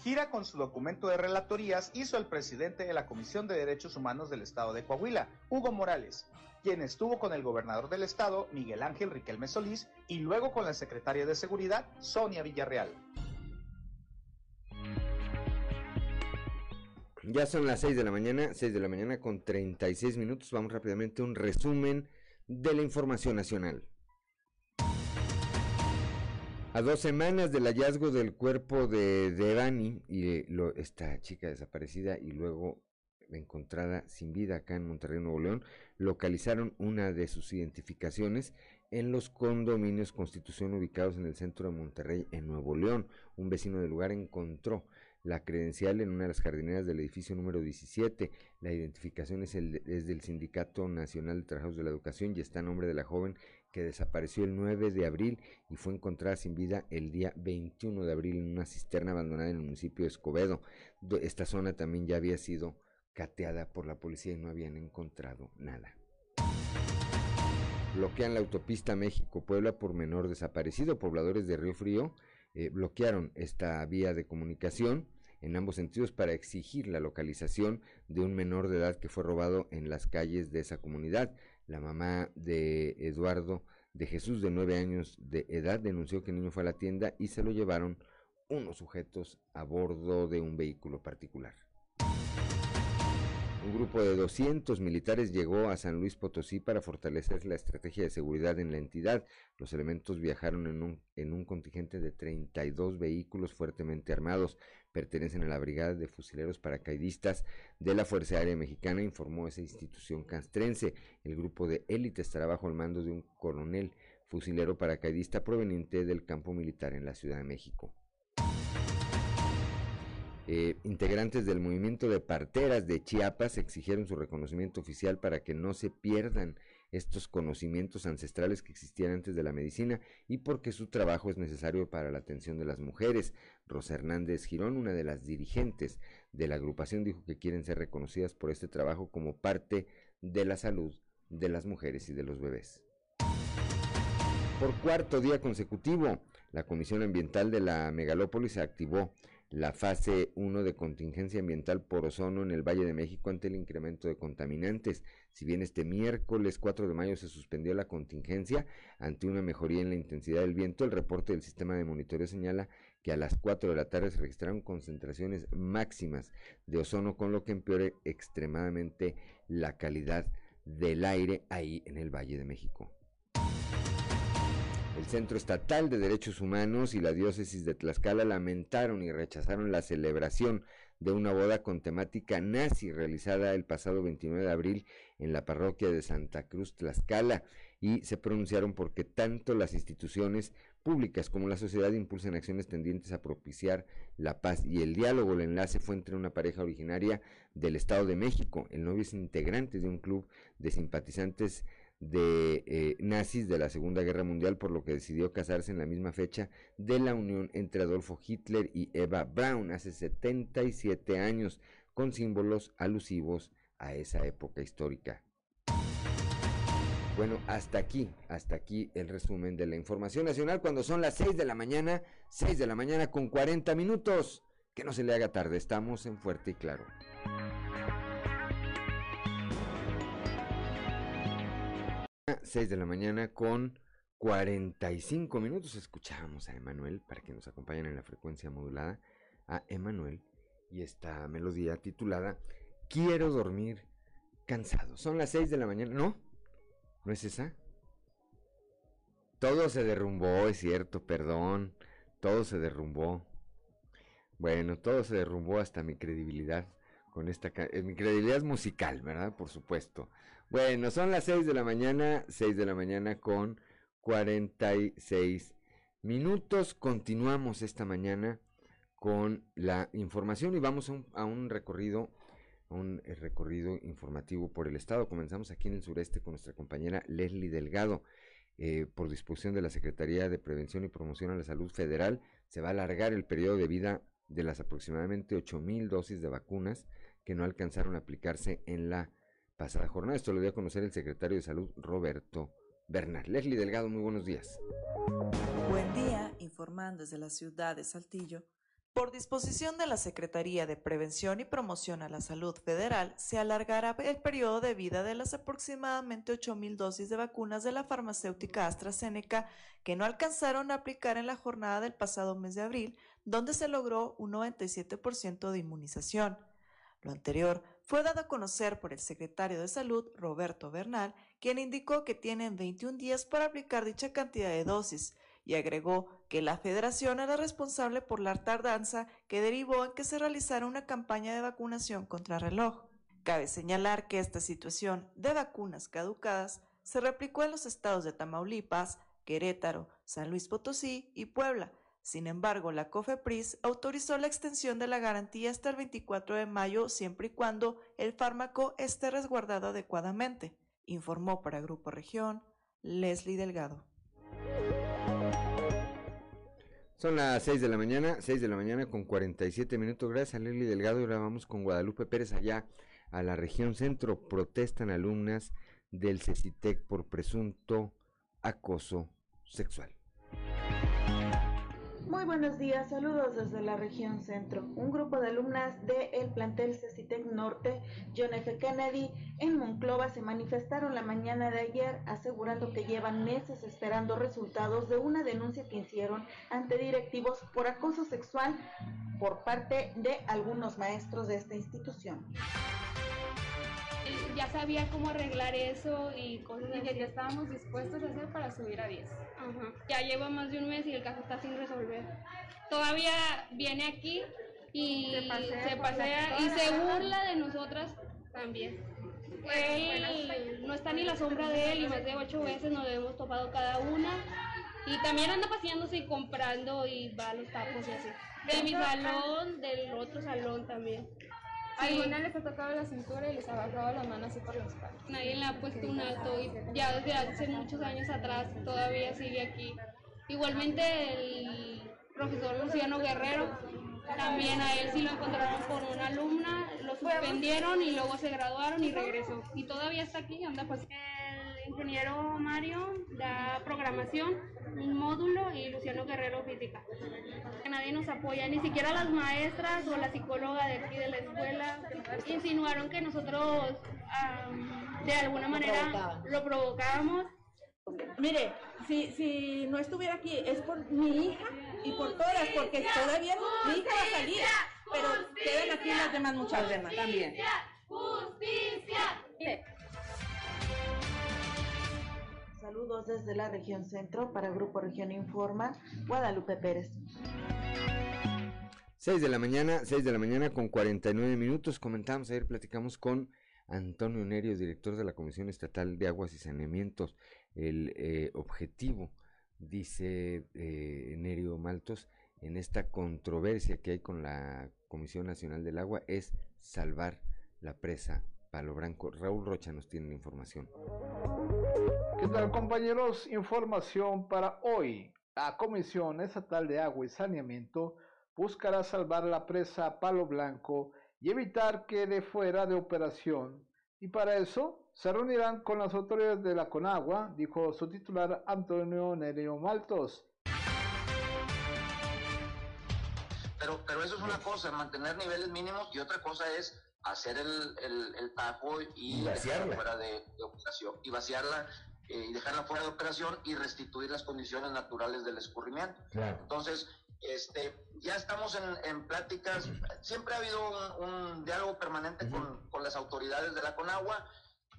Gira con su documento de relatorías hizo el presidente de la Comisión de Derechos Humanos del Estado de Coahuila, Hugo Morales, quien estuvo con el gobernador del estado, Miguel Ángel Riquelme Solís, y luego con la secretaria de Seguridad, Sonia Villarreal. Ya son las 6 de la mañana, 6 de la mañana con 36 minutos. Vamos rápidamente a un resumen de la información nacional. A dos semanas del hallazgo del cuerpo de Devani y lo, esta chica desaparecida y luego encontrada sin vida acá en Monterrey, Nuevo León, localizaron una de sus identificaciones en los condominios Constitución ubicados en el centro de Monterrey, en Nuevo León. Un vecino del lugar encontró la credencial en una de las jardineras del edificio número 17. La identificación es, el, es del Sindicato Nacional de Trabajadores de la Educación y está a nombre de la joven que desapareció el 9 de abril y fue encontrada sin vida el día 21 de abril en una cisterna abandonada en el municipio de Escobedo. Esta zona también ya había sido cateada por la policía y no habían encontrado nada. Bloquean la autopista México-Puebla por menor desaparecido. Pobladores de Río Frío eh, bloquearon esta vía de comunicación en ambos sentidos para exigir la localización de un menor de edad que fue robado en las calles de esa comunidad. La mamá de Eduardo de Jesús, de nueve años de edad, denunció que el niño fue a la tienda y se lo llevaron unos sujetos a bordo de un vehículo particular. Un grupo de 200 militares llegó a San Luis Potosí para fortalecer la estrategia de seguridad en la entidad. Los elementos viajaron en un, en un contingente de 32 vehículos fuertemente armados. Pertenecen a la Brigada de Fusileros Paracaidistas de la Fuerza Aérea Mexicana, informó esa institución castrense. El grupo de élite estará bajo el mando de un coronel fusilero paracaidista proveniente del campo militar en la Ciudad de México. Eh, integrantes del movimiento de parteras de Chiapas exigieron su reconocimiento oficial para que no se pierdan estos conocimientos ancestrales que existían antes de la medicina y porque su trabajo es necesario para la atención de las mujeres. Rosa Hernández Girón, una de las dirigentes de la agrupación, dijo que quieren ser reconocidas por este trabajo como parte de la salud de las mujeres y de los bebés. Por cuarto día consecutivo, la Comisión Ambiental de la Megalópolis activó la fase 1 de contingencia ambiental por ozono en el Valle de México ante el incremento de contaminantes. Si bien este miércoles 4 de mayo se suspendió la contingencia ante una mejoría en la intensidad del viento, el reporte del sistema de monitoreo señala que a las 4 de la tarde se registraron concentraciones máximas de ozono, con lo que empeore extremadamente la calidad del aire ahí en el Valle de México. El Centro Estatal de Derechos Humanos y la Diócesis de Tlaxcala lamentaron y rechazaron la celebración de una boda con temática nazi realizada el pasado 29 de abril en la parroquia de Santa Cruz Tlaxcala y se pronunciaron porque tanto las instituciones públicas como la sociedad impulsan acciones tendientes a propiciar la paz y el diálogo. El enlace fue entre una pareja originaria del Estado de México. El novio es integrante de un club de simpatizantes de eh, nazis de la Segunda Guerra Mundial, por lo que decidió casarse en la misma fecha de la unión entre Adolfo Hitler y Eva Braun hace 77 años, con símbolos alusivos a esa época histórica. Bueno, hasta aquí, hasta aquí el resumen de la información nacional cuando son las 6 de la mañana, 6 de la mañana con 40 minutos. Que no se le haga tarde, estamos en Fuerte y Claro. 6 de la mañana con 45 minutos. Escuchábamos a Emanuel para que nos acompañen en la frecuencia modulada. A Emanuel y esta melodía titulada Quiero dormir cansado. Son las 6 de la mañana. ¿No? ¿No es esa? Todo se derrumbó, es cierto, perdón. Todo se derrumbó. Bueno, todo se derrumbó hasta mi credibilidad con esta eh, mi credibilidad musical, ¿verdad? Por supuesto. Bueno, son las 6 de la mañana, 6 de la mañana con 46 minutos. Continuamos esta mañana con la información y vamos a un, recorrido, un eh, recorrido informativo por el estado. Comenzamos aquí en el sureste con nuestra compañera Leslie Delgado. Eh, por disposición de la Secretaría de Prevención y Promoción a la Salud Federal, se va a alargar el periodo de vida de las aproximadamente 8 mil dosis de vacunas que no alcanzaron a aplicarse en la pasada jornada. Esto lo dio a conocer el secretario de Salud, Roberto Bernal. Leslie Delgado, muy buenos días. Buen día, informando desde la ciudad de Saltillo. Por disposición de la Secretaría de Prevención y Promoción a la Salud Federal, se alargará el periodo de vida de las aproximadamente 8.000 dosis de vacunas de la farmacéutica AstraZeneca que no alcanzaron a aplicar en la jornada del pasado mes de abril, donde se logró un 97% de inmunización. Lo anterior fue dado a conocer por el secretario de Salud, Roberto Bernal, quien indicó que tienen 21 días para aplicar dicha cantidad de dosis y agregó que la federación era responsable por la tardanza que derivó en que se realizara una campaña de vacunación contra reloj. Cabe señalar que esta situación de vacunas caducadas se replicó en los estados de Tamaulipas, Querétaro, San Luis Potosí y Puebla, Sin embargo, la COFEPRIS autorizó la extensión de la garantía hasta el 24 de mayo siempre y cuando el fármaco esté resguardado adecuadamente, informó para Grupo Región Leslie Delgado. Son las 6 de la mañana, 6 de la mañana con 47 minutos. Gracias a Leslie Delgado. Ahora vamos con Guadalupe Pérez allá a la región centro. Protestan alumnas del CECITEC por presunto acoso sexual. Muy buenos días, saludos desde la región centro. Un grupo de alumnas del plantel CECITEC Norte, John F. Kennedy, en Monclova se manifestaron la mañana de ayer asegurando que llevan meses esperando resultados de una denuncia que hicieron ante directivos por acoso sexual por parte de algunos maestros de esta institución ya sabía cómo arreglar eso y cosas y que estábamos dispuestos a hacer para subir a 10. Ya lleva más de un mes y el caso está sin resolver. Todavía viene aquí y se pasea, y se burla de nosotras también. Él no está ni la sombra de él y más de ocho veces nos hemos topado cada una. Y también anda paseándose y comprando y va a los tapos y así. De mi salón, del otro salón también. Alguna les ha tocado la cintura y les ha bajado la mano así por la espalda. Nadie le ha puesto un alto y ya desde hace muchos años atrás todavía sigue aquí. Igualmente el profesor Luciano Guerrero, también a él sí lo encontraron por una alumna, lo suspendieron y luego se graduaron y regresó. Y todavía está aquí, anda pues ingeniero Mario da programación, un módulo y Luciano Guerrero física. Nadie nos apoya, ni siquiera las maestras o la psicóloga de aquí de la escuela insinuaron que nosotros de alguna manera lo provocábamos. Mire, si, si no estuviera aquí es por mi hija y por todas, porque todavía mi hija va a salir, pero quedan aquí las demás muchas demás también. Justicia. Saludos desde la región centro para Grupo Región Informa, Guadalupe Pérez. 6 de la mañana, 6 de la mañana con 49 minutos. Comentamos ayer, platicamos con Antonio Nerio, director de la Comisión Estatal de Aguas y Saneamientos. El eh, objetivo, dice eh, Nerio Maltos, en esta controversia que hay con la Comisión Nacional del Agua es salvar la presa Palo Branco. Raúl Rocha nos tiene la información. ¿Qué tal compañeros? Información para hoy. La Comisión Estatal de Agua y Saneamiento buscará salvar la presa Palo Blanco y evitar que de fuera de operación. Y para eso se reunirán con las autoridades de la Conagua, dijo su titular Antonio Nereo Maltos. Pero, pero eso es una cosa, mantener niveles mínimos y otra cosa es hacer el, el, el tajo y, dejarla fuera de, de operación y vaciarla eh, y dejarla fuera de operación y restituir las condiciones naturales del escurrimiento. Entonces, este, ya estamos en, en pláticas, siempre ha habido un, diálogo permanente con, con, las autoridades de la Conagua,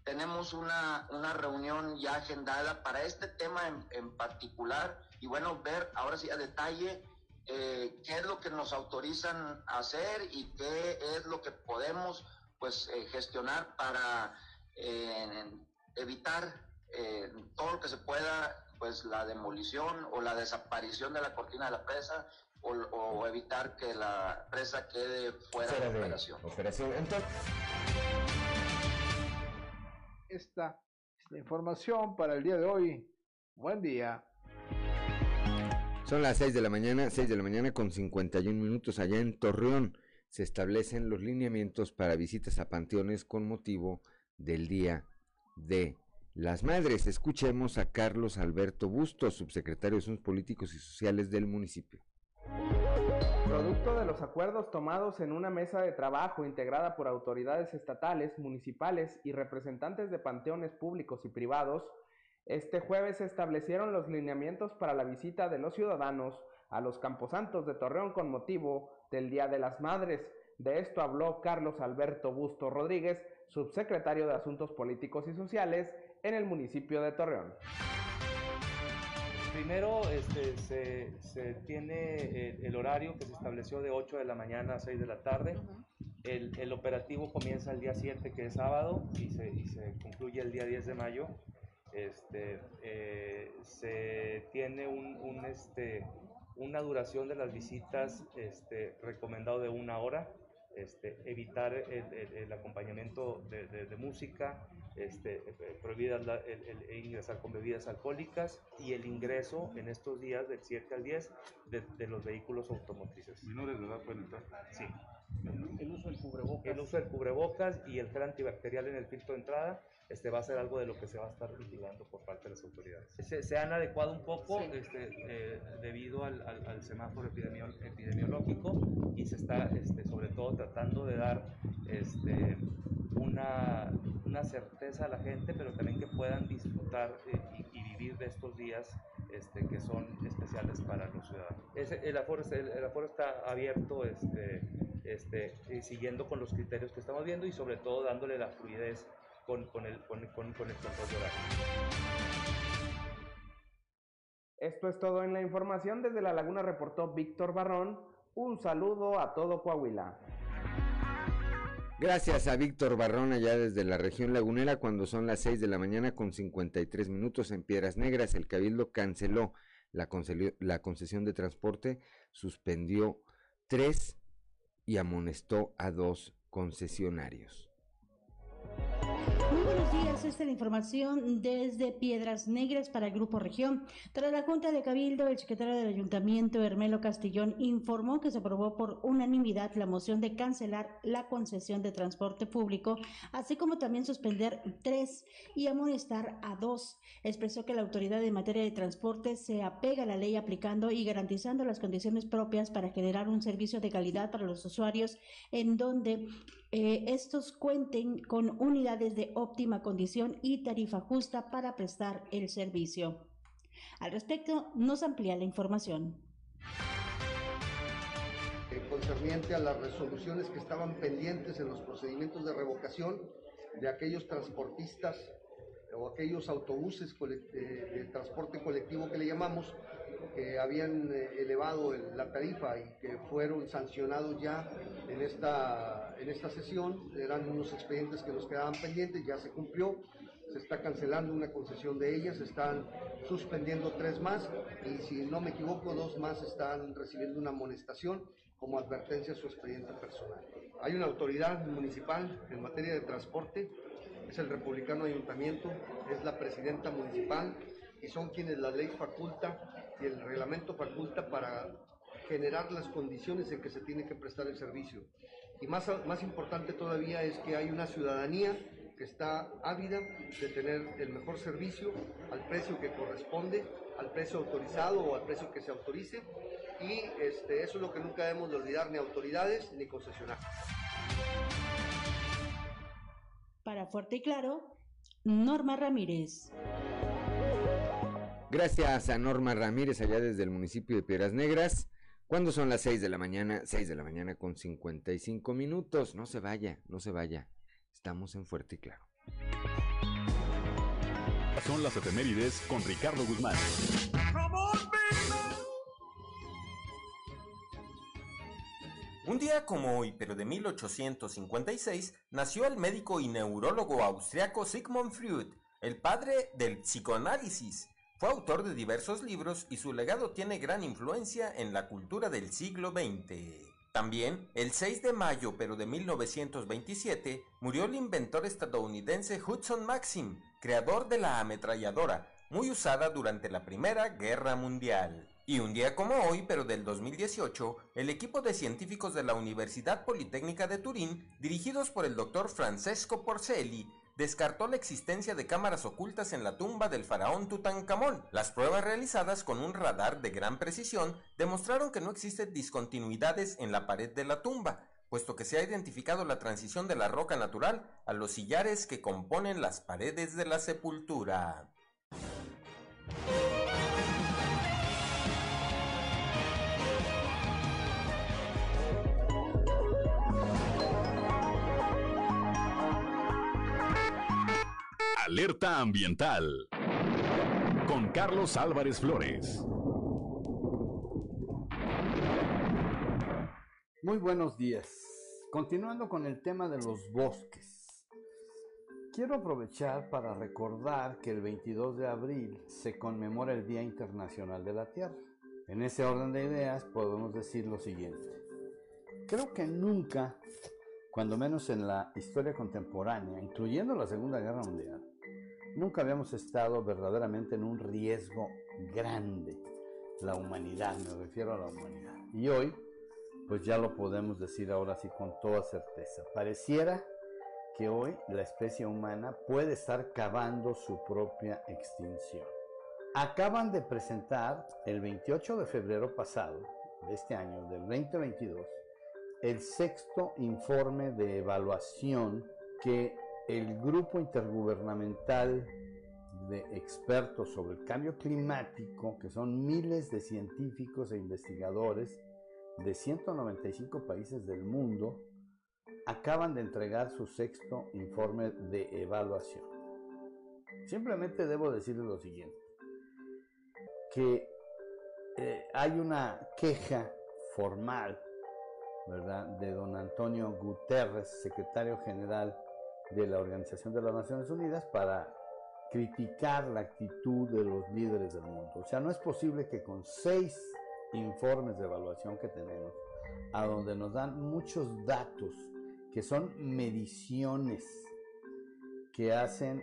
tenemos una, una reunión ya agendada para este tema en, en, particular. Y bueno, ver ahora sí a detalle eh, qué es lo que nos autorizan a hacer y qué es lo que podemos pues eh, gestionar para eh, evitar eh, todo lo que se pueda, pues la demolición o la desaparición de la cortina de la presa o, evitar que la presa quede fuera, de, operación. Esta es la información para el día de hoy. Buen día. Son las 6 de la mañana, 6 de la mañana con 51 minutos allá en Torreón. Se establecen los lineamientos para visitas a panteones con motivo del Día de las madres. Escuchemos a Carlos Alberto Bustos, subsecretario de Asuntos Políticos y Sociales del municipio. Producto de los acuerdos tomados en una mesa de trabajo integrada por autoridades estatales, municipales y representantes de panteones públicos y privados, este jueves se establecieron los lineamientos para la visita de los ciudadanos a los camposantos de Torreón con motivo del Día de las Madres. De esto habló Carlos Alberto Bustos Rodríguez, subsecretario de Asuntos Políticos y Sociales en el municipio de Torreón. Primero este, se, tiene el, horario que se estableció de 8 de la mañana a 6 de la tarde. el, operativo comienza el día 7, que es sábado, y se, y se concluye el día 10 de mayo. Este, eh, se tiene un, un, este, una duración de las visitas este, recomendado de una hora, este, evitar el, acompañamiento de, música, este, prohibir el, ingresar con bebidas alcohólicas y el ingreso en estos días del 7 al 10 de, los vehículos automotrices. ¿Menores de edad pueden entrar? Sí. El uso del cubrebocas. El uso del cubrebocas y el gel antibacterial en el filtro de entrada este, va a ser algo de lo que se va a estar vigilando por parte de las autoridades. Se, han adecuado un poco este, eh, debido al, al, semáforo epidemiológico y se está este, sobre todo tratando de dar este, una, una, certeza a la gente, pero también que puedan disfrutar eh, y, vivir de estos días este, que son especiales para los ciudadanos. el, aforo, el, aforo, está abierto este, este, siguiendo con los criterios que estamos viendo y sobre todo dándole la fluidez con, con, el, con, con, con el control de horario. Esto es todo en la información. Desde La Laguna reportó Víctor Barrón. Un saludo a todo Coahuila. Gracias a Víctor Barrón allá desde la región lagunera cuando son las 6 de la mañana con 53 minutos en Piedras Negras. El Cabildo canceló la, la concesión de transporte, suspendió tres y amonestó a dos concesionarios. Buenos días, esta es la información desde Piedras Negras para el Grupo Región. Tras la Junta de Cabildo, el secretario del Ayuntamiento, Hermelo Castillón, informó que se aprobó por unanimidad la moción de cancelar la concesión de transporte público, así como también suspender tres y amonestar a dos. Expresó que la autoridad en materia de transporte se apega a la ley aplicando y garantizando las condiciones propias para generar un servicio de calidad para los usuarios en donde eh, estos cuenten con unidades de óptima condición y tarifa justa para prestar el servicio. Al respecto, nos amplía la información. Eh, concerniente a las resoluciones que estaban pendientes en los procedimientos de revocación de aquellos transportistas o aquellos autobuses de transporte colectivo que le llamamos, que habían eh, elevado la tarifa y que fueron sancionados ya en esta, en esta sesión. Eran unos expedientes que nos quedaban pendientes, ya se cumplió. Se está cancelando una concesión de ellas, se están suspendiendo tres más y si no me equivoco, dos más están recibiendo una amonestación como advertencia a su expediente personal. Hay una autoridad municipal en materia de transporte, es el republicano ayuntamiento, es la presidenta municipal y son quienes la ley faculta y el reglamento faculta para generar las condiciones en que se tiene que prestar el servicio. Y más, más importante todavía es que hay una ciudadanía que está ávida de tener el mejor servicio al precio que corresponde, al precio autorizado o al precio que se autorice. Y este, eso es lo que nunca debemos de olvidar, ni autoridades ni concesionarios. Para Fuerte y Claro, Norma Ramírez. Gracias a Norma Ramírez allá desde el municipio de Piedras Negras. Cuando son las 6 de la mañana, 6 de la mañana con 55 minutos. No se vaya, no se vaya. Estamos en Fuerte y Claro. Son las efemérides con Ricardo Guzmán. Un día como hoy, pero de 1856, nació el médico y neurólogo austriaco Sigmund Freud, el padre del psicoanálisis. Fue autor de diversos libros y su legado tiene gran influencia en la cultura del siglo XX. También, el 6 de mayo pero de 1927, murió el inventor estadounidense Hudson Maxim, creador de la ametralladora, muy usada durante la Primera Guerra Mundial. Y un día como hoy, pero del 2018, el equipo de científicos de la Universidad Politécnica de Turín, dirigidos por el doctor Francesco Porcelli, descartó la existencia de cámaras ocultas en la tumba del faraón Tutankamón. Las pruebas realizadas con un radar de gran precisión demostraron que no existen discontinuidades en la pared de la tumba, puesto que se ha identificado la transición de la roca natural a los sillares que componen las paredes de la sepultura. Alerta Ambiental con Carlos Álvarez Flores. Muy buenos días. Continuando con el tema de los bosques. Quiero aprovechar para recordar que el 22 de abril se conmemora el Día Internacional de la Tierra. En ese orden de ideas podemos decir lo siguiente. Creo que nunca, cuando menos en la historia contemporánea, incluyendo la Segunda Guerra Mundial, nunca habíamos estado verdaderamente en un riesgo grande. La humanidad, me refiero a la humanidad. Y hoy, pues ya lo podemos decir ahora sí con toda certeza. Pareciera que hoy la especie humana puede estar cavando su propia extinción. Acaban de presentar el 28 de febrero pasado, de este año, del 2022, el sexto informe de evaluación que el grupo intergubernamental de expertos sobre el cambio climático, que son miles de científicos e investigadores de 195 países del mundo, acaban de entregar su sexto informe de evaluación. Simplemente debo decirles lo siguiente, que eh, hay una queja formal, ¿verdad?, de don Antonio Guterres, secretario general de la Organización de las Naciones Unidas, para criticar la actitud de los líderes del mundo. O sea, no es posible que con seis informes de evaluación que tenemos, a donde nos dan muchos datos que son mediciones que hacen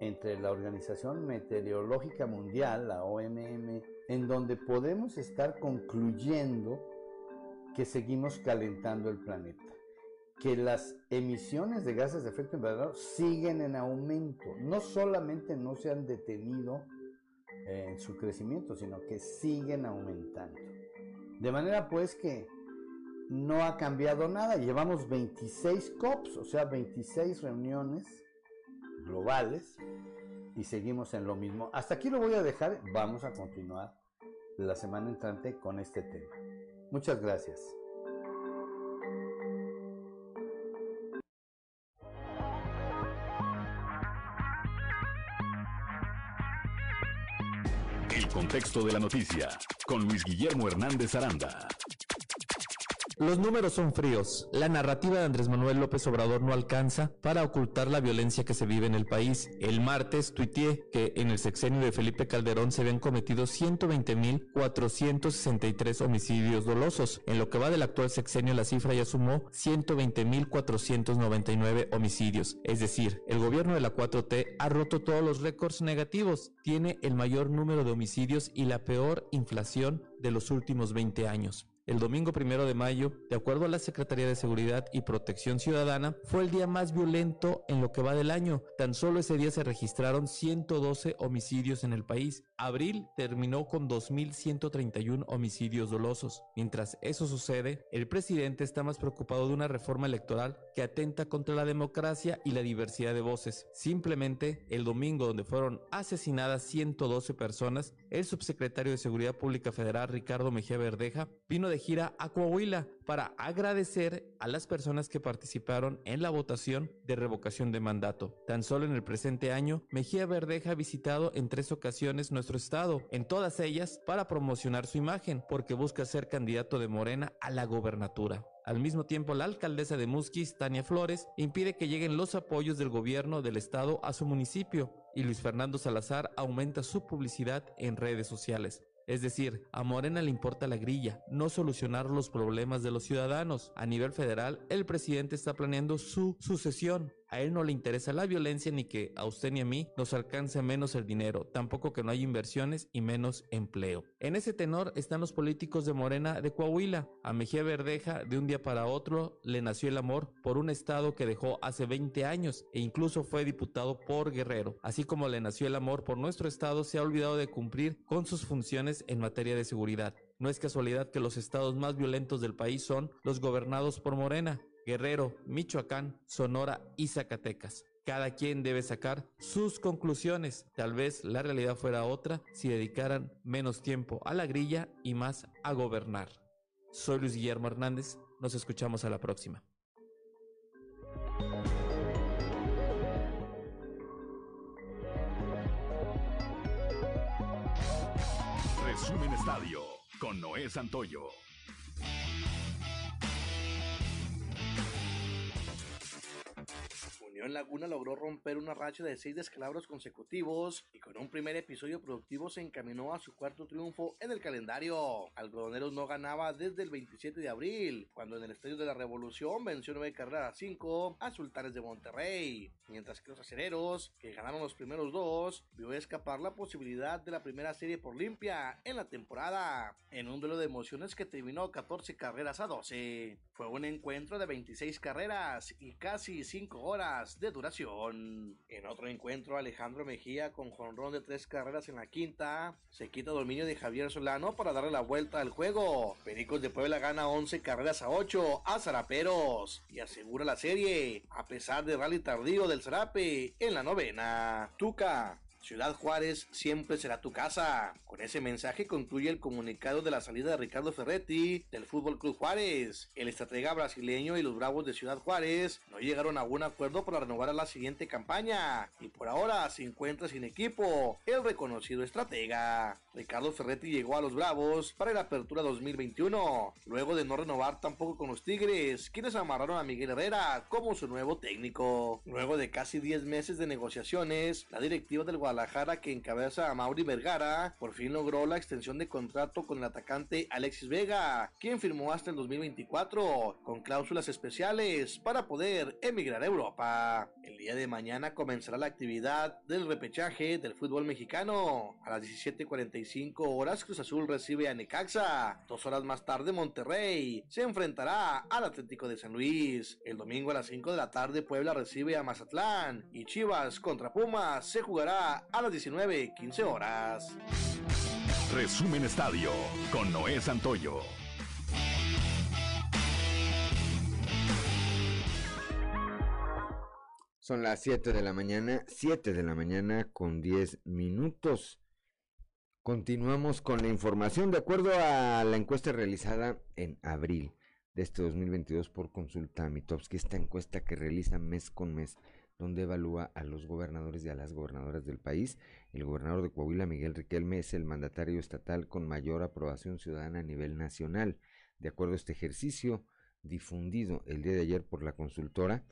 entre la Organización Meteorológica Mundial, la OMM, en donde podemos estar concluyendo que seguimos calentando el planeta, que las emisiones de gases de efecto invernadero siguen en aumento, no solamente no se han detenido en su crecimiento, sino que siguen aumentando. De manera pues que no ha cambiado nada. Llevamos 26 COPs, o sea, 26 reuniones globales y seguimos en lo mismo. Hasta aquí lo voy a dejar. Vamos a continuar la semana entrante con este tema. Muchas gracias. Contexto de la noticia con Luis Guillermo Hernández Aranda. Los números son fríos. La narrativa de Andrés Manuel López Obrador no alcanza para ocultar la violencia que se vive en el país. El martes tuiteé que en el sexenio de Felipe Calderón se habían cometido 120.463 homicidios dolosos. En lo que va del actual sexenio la cifra ya sumó 120.499 homicidios. Es decir, el gobierno de la 4T ha roto todos los récords negativos. Tiene el mayor número de homicidios y la peor inflación de los últimos 20 años. El domingo primero de mayo, de acuerdo a la Secretaría de Seguridad y Protección Ciudadana, fue el día más violento en lo que va del año. Tan solo ese día se registraron 112 homicidios en el país. Abril terminó con 2.131 homicidios dolosos. Mientras eso sucede, el presidente está más preocupado de una reforma electoral que atenta contra la democracia y la diversidad de voces. Simplemente, el domingo donde fueron asesinadas 112 personas, el subsecretario de Seguridad Pública Federal, Ricardo Mejía Verdeja, vino de gira a Coahuila para agradecer a las personas que participaron en la votación de revocación de mandato. Tan solo en el presente año, Mejía Verdeja ha visitado en tres ocasiones nuestro estado, en todas ellas para promocionar su imagen, porque busca ser candidato de Morena a la gobernatura. Al mismo tiempo, la alcaldesa de Musquis, Tania Flores, impide que lleguen los apoyos del gobierno del estado a su municipio y Luis Fernando Salazar aumenta su publicidad en redes sociales. Es decir, a Morena le importa la grilla, no solucionar los problemas de los ciudadanos. A nivel federal, el presidente está planeando su sucesión. A él no le interesa la violencia ni que a usted ni a mí nos alcance menos el dinero, tampoco que no haya inversiones y menos empleo. En ese tenor están los políticos de Morena de Coahuila. A Mejía Verdeja de un día para otro le nació el amor por un estado que dejó hace 20 años e incluso fue diputado por Guerrero. Así como le nació el amor por nuestro estado, se ha olvidado de cumplir con sus funciones en materia de seguridad. No es casualidad que los estados más violentos del país son los gobernados por Morena. Guerrero, Michoacán, Sonora y Zacatecas. Cada quien debe sacar sus conclusiones. Tal vez la realidad fuera otra si dedicaran menos tiempo a la grilla y más a gobernar. Soy Luis Guillermo Hernández. Nos escuchamos a la próxima. Resumen Estadio con Noé Santoyo. Unión Laguna logró romper una racha de seis descalabros consecutivos y con un primer episodio productivo se encaminó a su cuarto triunfo en el calendario. Algodoneros no ganaba desde el 27 de abril, cuando en el Estadio de la Revolución venció nueve carreras a cinco a Sultanes de Monterrey, mientras que los acereros, que ganaron los primeros dos, vio escapar la posibilidad de la primera serie por limpia en la temporada, en un duelo de emociones que terminó 14 carreras a 12. Fue un encuentro de 26 carreras y casi 5 horas de duración. En otro encuentro, Alejandro Mejía con jonrón de 3 carreras en la quinta, se quita dominio de Javier Solano para darle la vuelta al juego. Pericos de Puebla gana 11 carreras a 8 a Zaraperos y asegura la serie, a pesar del rally tardío del Zarape en la novena. Tuca Ciudad Juárez siempre será tu casa. Con ese mensaje concluye el comunicado de la salida de Ricardo Ferretti del Fútbol Club Juárez. El estratega brasileño y los Bravos de Ciudad Juárez no llegaron a un acuerdo para renovar a la siguiente campaña y por ahora se encuentra sin equipo el reconocido estratega. Ricardo Ferretti llegó a los Bravos para la apertura 2021, luego de no renovar tampoco con los Tigres, quienes amarraron a Miguel Herrera como su nuevo técnico. Luego de casi 10 meses de negociaciones, la directiva del Guadalajara Guadalajara que encabeza a Mauri Vergara por fin logró la extensión de contrato con el atacante Alexis Vega, quien firmó hasta el 2024 con cláusulas especiales para poder emigrar a Europa. El día de mañana comenzará la actividad del repechaje del fútbol mexicano. A las 17:45 horas Cruz Azul recibe a Necaxa. Dos horas más tarde Monterrey se enfrentará al Atlético de San Luis. El domingo a las 5 de la tarde Puebla recibe a Mazatlán y Chivas contra Pumas se jugará a las 19.15 horas. Resumen Estadio con Noé Santoyo. Son las 7 de la mañana, 7 de la mañana con 10 minutos. Continuamos con la información. De acuerdo a la encuesta realizada en abril de este 2022 por Consulta Mitowski, esta encuesta que realiza mes con mes donde evalúa a los gobernadores y a las gobernadoras del país. El gobernador de Coahuila, Miguel Riquelme, es el mandatario estatal con mayor aprobación ciudadana a nivel nacional. De acuerdo a este ejercicio difundido el día de ayer por la consultora,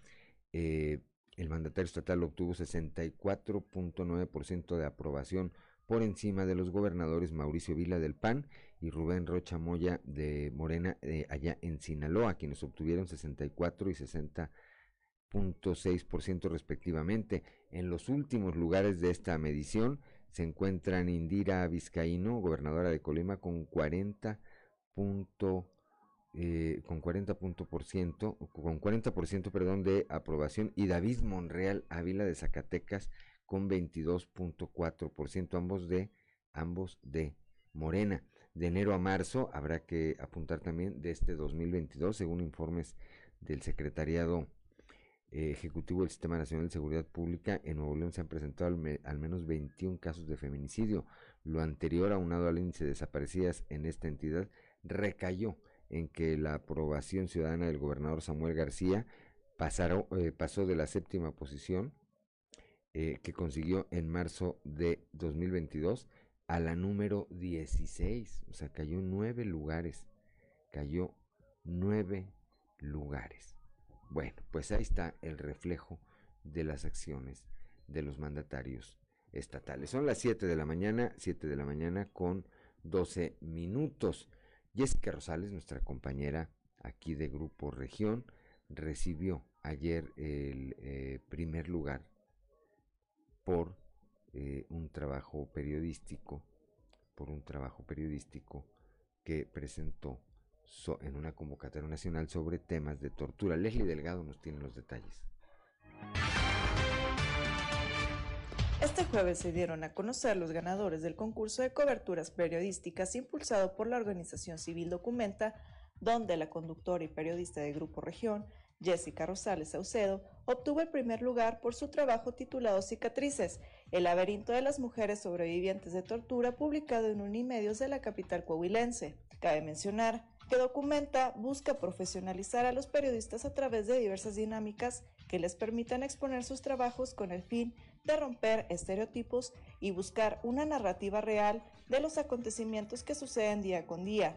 eh, el mandatario estatal obtuvo 64.9% de aprobación por encima de los gobernadores Mauricio Vila del PAN y Rubén Rocha Moya de Morena eh, allá en Sinaloa, quienes obtuvieron 64 y 60 ciento respectivamente. En los últimos lugares de esta medición se encuentran Indira Vizcaíno, gobernadora de Colima, con 40 eh, con 40 por ciento, con 40 por ciento, perdón, de aprobación y David Monreal Ávila de Zacatecas con 22.4 por ciento, ambos de ambos de Morena. De enero a marzo habrá que apuntar también de este 2022, según informes del secretariado ejecutivo del Sistema Nacional de Seguridad Pública, en Nuevo León se han presentado al, menos 21 casos de feminicidio. Lo anterior, aunado al índice de desaparecidas en esta entidad, recayó en que la aprobación ciudadana del gobernador Samuel García eh, pasó de la séptima posición eh, que consiguió en marzo de 2022 a la número 16. O sea, cayó nueve lugares. Cayó nueve lugares. Bueno, pues ahí está el reflejo de las acciones de los mandatarios estatales. Son las 7 de la mañana, 7 de la mañana con 12 minutos. Jessica Rosales, nuestra compañera aquí de Grupo Región, recibió ayer el eh, primer lugar por eh, un trabajo periodístico, por un trabajo periodístico que presentó en una convocatoria nacional sobre temas de tortura. Leslie Delgado nos tiene los detalles. Este jueves se dieron a conocer los ganadores del concurso de coberturas periodísticas impulsado por la organización civil Documenta, donde la conductora y periodista de Grupo Región, Jessica Rosales Saucedo, obtuvo el primer lugar por su trabajo titulado Cicatrices, el laberinto de las mujeres sobrevivientes de tortura, publicado en Unimedios de la capital coahuilense. Cabe mencionar que documenta busca profesionalizar a los periodistas a través de diversas dinámicas que les permitan exponer sus trabajos con el fin de romper estereotipos y buscar una narrativa real de los acontecimientos que suceden día con día,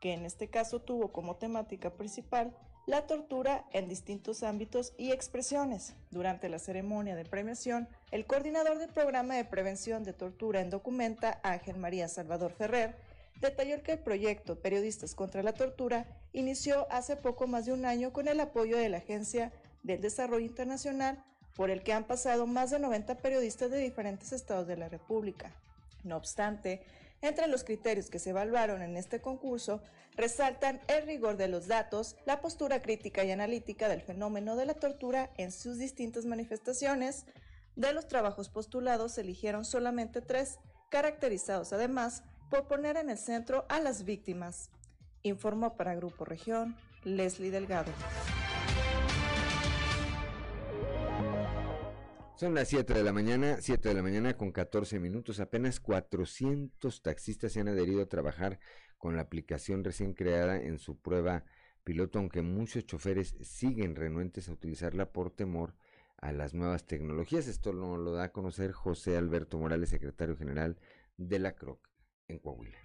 que en este caso tuvo como temática principal la tortura en distintos ámbitos y expresiones. Durante la ceremonia de premiación, el coordinador del programa de prevención de tortura en Documenta, Ángel María Salvador Ferrer, detalló que el proyecto Periodistas contra la Tortura inició hace poco más de un año con el apoyo de la Agencia del Desarrollo Internacional, por el que han pasado más de 90 periodistas de diferentes estados de la República. No obstante, entre los criterios que se evaluaron en este concurso resaltan el rigor de los datos, la postura crítica y analítica del fenómeno de la tortura en sus distintas manifestaciones. De los trabajos postulados se eligieron solamente tres, caracterizados además por poner en el centro a las víctimas. Informó para Grupo Región Leslie Delgado. Son las 7 de la mañana, 7 de la mañana con 14 minutos. Apenas 400 taxistas se han adherido a trabajar con la aplicación recién creada en su prueba piloto, aunque muchos choferes siguen renuentes a utilizarla por temor a las nuevas tecnologías. Esto lo, lo da a conocer José Alberto Morales, secretario general de la CROC en Coahuila.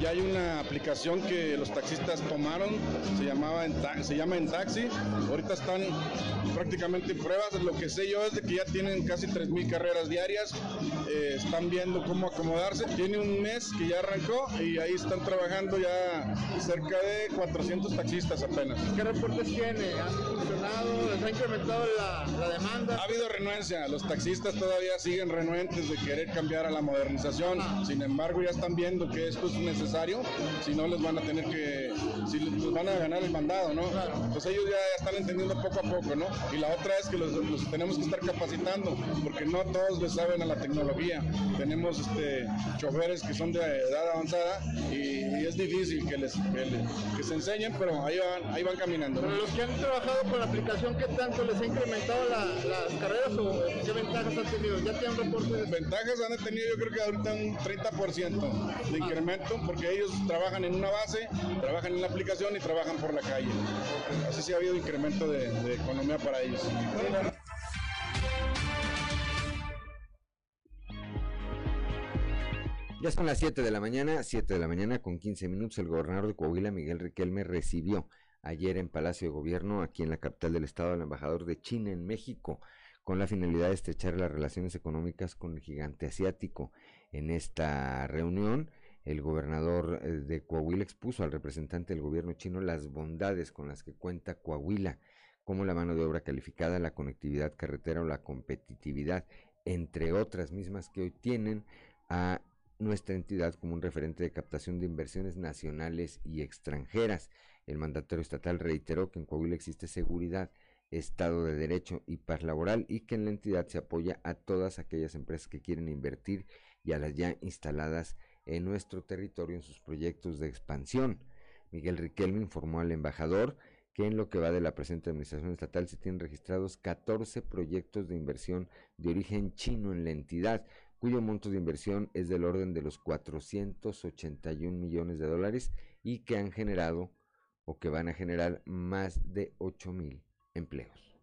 Ya hay una aplicación que los taxistas tomaron, se, llamaba se llama En Taxi. Ahorita están prácticamente en pruebas. Lo que sé yo es de que ya tienen casi 3.000 carreras diarias. Eh, están viendo cómo acomodarse. Tiene un mes que ya arrancó y ahí están trabajando ya cerca de 400 taxistas apenas. ¿Qué reportes tiene? ¿Han funcionado? ¿Les ha incrementado la, la demanda? Ha habido renuencia. Los taxistas todavía siguen renuentes de querer cambiar a la modernización. Sin embargo, ya están viendo que esto es necesario si no les van a tener que, si les van a ganar el mandado, ¿no? Pues ellos ya están entendiendo poco a poco, ¿no? Y la otra es que los, tenemos que estar capacitando, porque no todos les saben a la tecnología. Tenemos este, choferes que son de edad avanzada y, es difícil que les que, se enseñen, pero ahí van, ahí van caminando. Pero los que han trabajado con la aplicación, ¿qué tanto les ha incrementado las carreras o qué ventajas han tenido? ¿Ya tienen reportes? Ventajas han tenido yo creo que ahorita un 30% de incremento, porque ellos trabajan en una base, trabajan en la aplicación y trabajan por la calle. Así sí ha habido incremento de, economía para ellos. Ya son las 7 de la mañana, 7 de la mañana con 15 minutos. El gobernador de Coahuila, Miguel Riquelme, recibió ayer en Palacio de Gobierno, aquí en la capital del estado, al embajador de China en México, con la finalidad de estrechar las relaciones económicas con el gigante asiático. En esta reunión, el gobernador eh, de Coahuila expuso al representante del gobierno chino las bondades con las que cuenta Coahuila, como la mano de obra calificada, la conectividad carretera o la competitividad, entre otras mismas que hoy tienen a nuestra entidad como un referente de captación de inversiones nacionales y extranjeras. El mandatario estatal reiteró que en Coahuila existe seguridad, Estado de Derecho y paz laboral y que en la entidad se apoya a todas aquellas empresas que quieren invertir y a las ya instaladas en nuestro territorio en sus proyectos de expansión. Miguel Riquelme informó al embajador que en lo que va de la presente administración estatal se tienen registrados 14 proyectos de inversión de origen chino en la entidad, cuyo monto de inversión es del orden de los 481 millones de dólares y que han generado o que van a generar más de 8 mil empleos.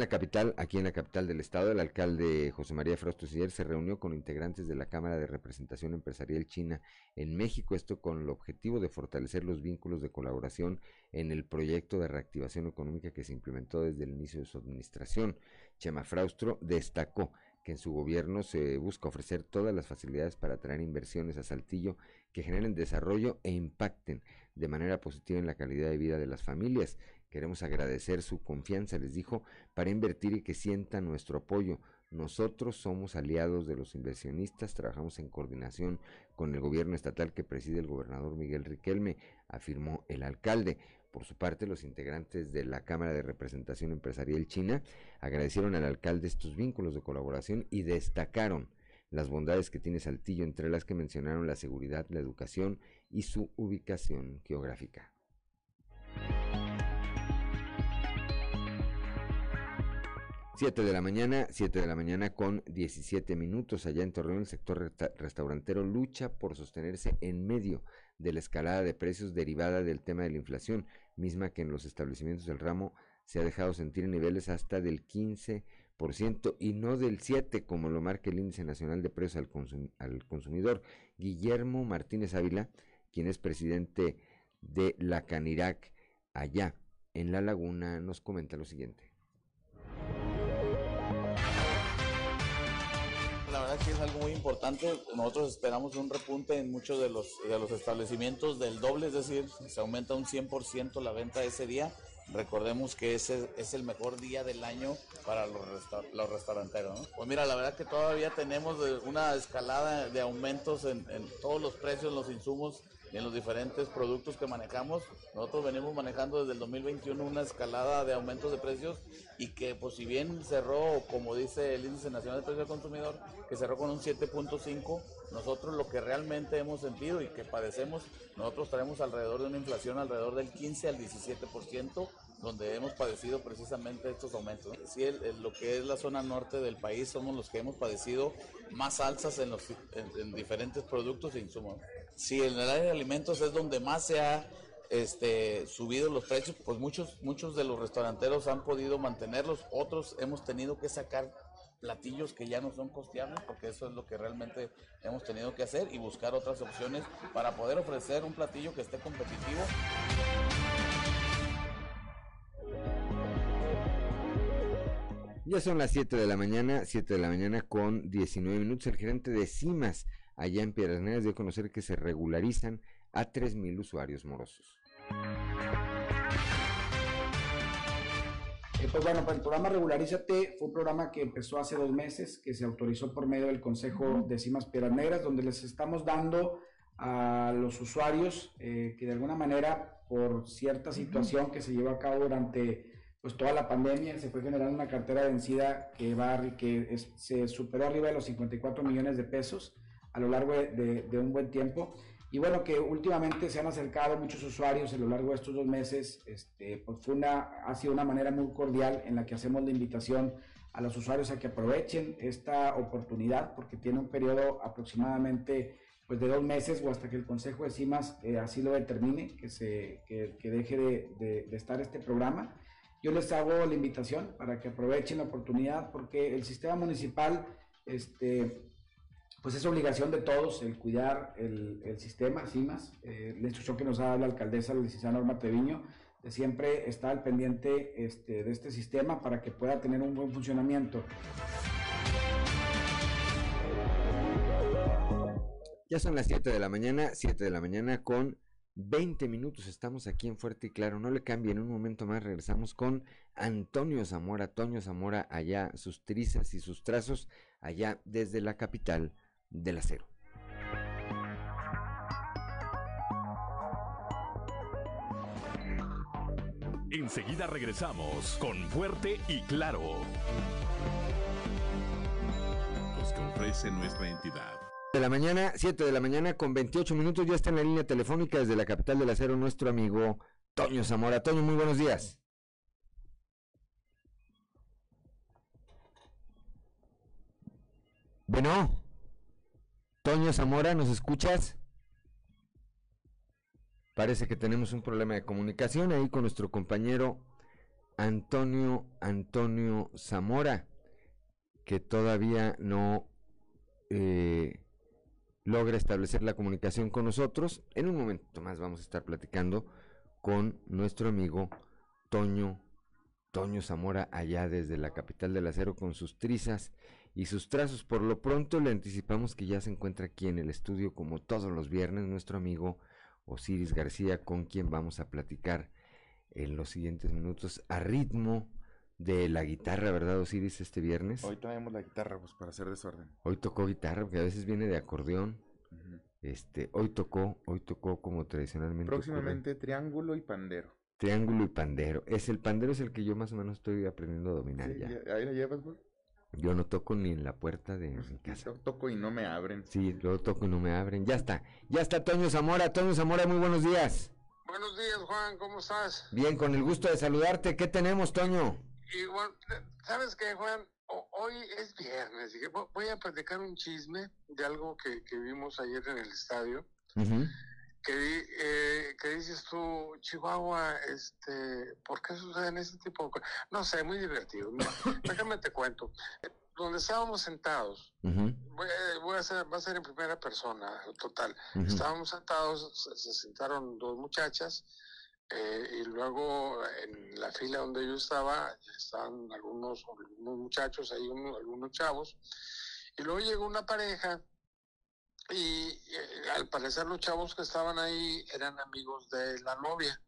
La capital, aquí en la capital del estado, el alcalde José María Frausto Siller se reunió con integrantes de la Cámara de Representación Empresarial China en México, esto con el objetivo de fortalecer los vínculos de colaboración en el proyecto de reactivación económica que se implementó desde el inicio de su administración. Chema Fraustro destacó que en su gobierno se busca ofrecer todas las facilidades para atraer inversiones a Saltillo que generen desarrollo e impacten de manera positiva en la calidad de vida de las familias Queremos agradecer su confianza, les dijo, para invertir y que sientan nuestro apoyo. Nosotros somos aliados de los inversionistas, trabajamos en coordinación con el gobierno estatal que preside el gobernador Miguel Riquelme, afirmó el alcalde. Por su parte, los integrantes de la Cámara de Representación Empresarial China agradecieron al alcalde estos vínculos de colaboración y destacaron las bondades que tiene Saltillo, entre las que mencionaron la seguridad, la educación y su ubicación geográfica. 7 de la mañana, 7 de la mañana con 17 minutos allá en Torreón, el sector restaurantero lucha por sostenerse en medio de la escalada de precios derivada del tema de la inflación, misma que en los establecimientos del ramo se ha dejado sentir en niveles hasta del 15% y no del 7% como lo marca el Índice Nacional de Precios al, al Consumidor. Guillermo Martínez Ávila, quien es presidente de la Canirac allá en La Laguna, nos comenta lo siguiente. Es algo muy importante. Nosotros esperamos un repunte en muchos de los, de los establecimientos del doble, es decir, se aumenta un 100% la venta ese día. Recordemos que ese es el mejor día del año para los, los restauranteros. Pues mira, la verdad que todavía tenemos una escalada de aumentos en, en todos los precios, los insumos en los diferentes productos que manejamos. Nosotros venimos manejando desde el 2021 una escalada de aumentos de precios y que pues si bien cerró, como dice el Índice Nacional de Precios del Consumidor, que cerró con un 7.5, nosotros lo que realmente hemos sentido y que padecemos, nosotros traemos alrededor de una inflación alrededor del 15 al 17%, donde hemos padecido precisamente estos aumentos. Sí, lo que es la zona norte del país somos los que hemos padecido más alzas en, los, en diferentes productos e insumos. Si en el área de alimentos es donde más se ha este, subido los precios, pues muchos, muchos de los restauranteros han podido mantenerlos, otros hemos tenido que sacar platillos que ya no son costeables, porque eso es lo que realmente hemos tenido que hacer y buscar otras opciones para poder ofrecer un platillo que esté competitivo. Ya son las 7 de la mañana, 7 de la mañana con 19 minutos. El gerente de CIMAS allá en Piedras Negras dio a conocer que se regularizan a 3.000 usuarios morosos. Eh, pues bueno, el programa Regularízate fue un programa que empezó hace dos meses, que se autorizó por medio del Consejo de Cimas Piedras Negras, donde les estamos dando a los usuarios eh, que de alguna manera, por cierta situación que se llevó a cabo durante pues toda la pandemia, se fue generando una cartera vencida que, va, que se superó arriba de los 54 millones de pesos a lo largo de, un buen tiempo. Y bueno, que últimamente se han acercado muchos usuarios a lo largo de estos dos meses. Este, pues fue una, ha sido una manera muy cordial en la que hacemos la invitación a los usuarios a que aprovechen esta oportunidad porque tiene un periodo aproximadamente pues de dos meses o hasta que el Consejo de CIMAS eh, así lo determine, que, se, que, que deje de, de, de, estar este programa. Yo les hago la invitación para que aprovechen la oportunidad porque el sistema municipal este, pues es obligación de todos el cuidar el, el sistema, CIMAS, eh, la instrucción que nos ha dado la alcaldesa, la licenciada Norma Treviño, de siempre estar al pendiente este, de este sistema para que pueda tener un buen funcionamiento. Ya son las 7 de la mañana, 7 de la mañana con 20 minutos. Estamos aquí en Fuerte y Claro. No le cambien, en un momento más regresamos con Antonio Zamora. Antonio Zamora, allá sus trizas y sus trazos, allá desde la capital del acero. Enseguida regresamos con Fuerte y Claro. Los que ofrece nuestra entidad. De la mañana, 7 de la mañana con 28 minutos, ya está en la línea telefónica desde la capital del acero nuestro amigo Toño Zamora. Toño, muy buenos días. Bueno. Toño Zamora, ¿nos escuchas? Parece que tenemos un problema de comunicación ahí con nuestro compañero Antonio Antonio Zamora, que todavía no eh, logra establecer la comunicación con nosotros. En un momento más vamos a estar platicando con nuestro amigo Toño Toño Zamora allá desde la capital del acero con sus trizas y sus trazos. Por lo pronto le anticipamos que ya se encuentra aquí en el estudio como todos los viernes nuestro amigo Osiris García con quien vamos a platicar en los siguientes minutos a ritmo de la guitarra, ¿verdad Osiris este viernes? Hoy traemos la guitarra pues para hacer desorden. Hoy tocó guitarra porque a veces viene de acordeón. Este, hoy tocó, hoy tocó como tradicionalmente. Próximamente triángulo y pandero. Triángulo y pandero. Es el pandero es el que yo más o menos estoy aprendiendo a dominar ya. Ahí lo llevas, güey. Yo no toco ni en la puerta de mi casa. toco y no me abren. Sí, luego toco y no me abren. Ya está. Ya está Toño Zamora. Toño Zamora, muy buenos días. Buenos días, Juan. ¿Cómo estás? Bien, con el gusto de saludarte. ¿Qué tenemos, Toño? Igual, ¿sabes qué, Juan? hoy es viernes. voy a platicar un chisme de algo que, vimos ayer en el estadio. Que, eh, que dices tú, Chihuahua, este, ¿por qué suceden ese tipo de cosas? No sé, muy divertido. *laughs* Déjame te cuento. Donde estábamos sentados, Ujú, voy, a- voy a hacer, va a ser en primera persona, total. Estábamos sentados, se, se sentaron dos muchachas, eh, y luego en la fila donde yo estaba, estaban algunos, algunos muchachos, ahí unos, algunos chavos, y luego llegó una pareja, y eh, al parecer los chavos que estaban ahí eran amigos de la novia,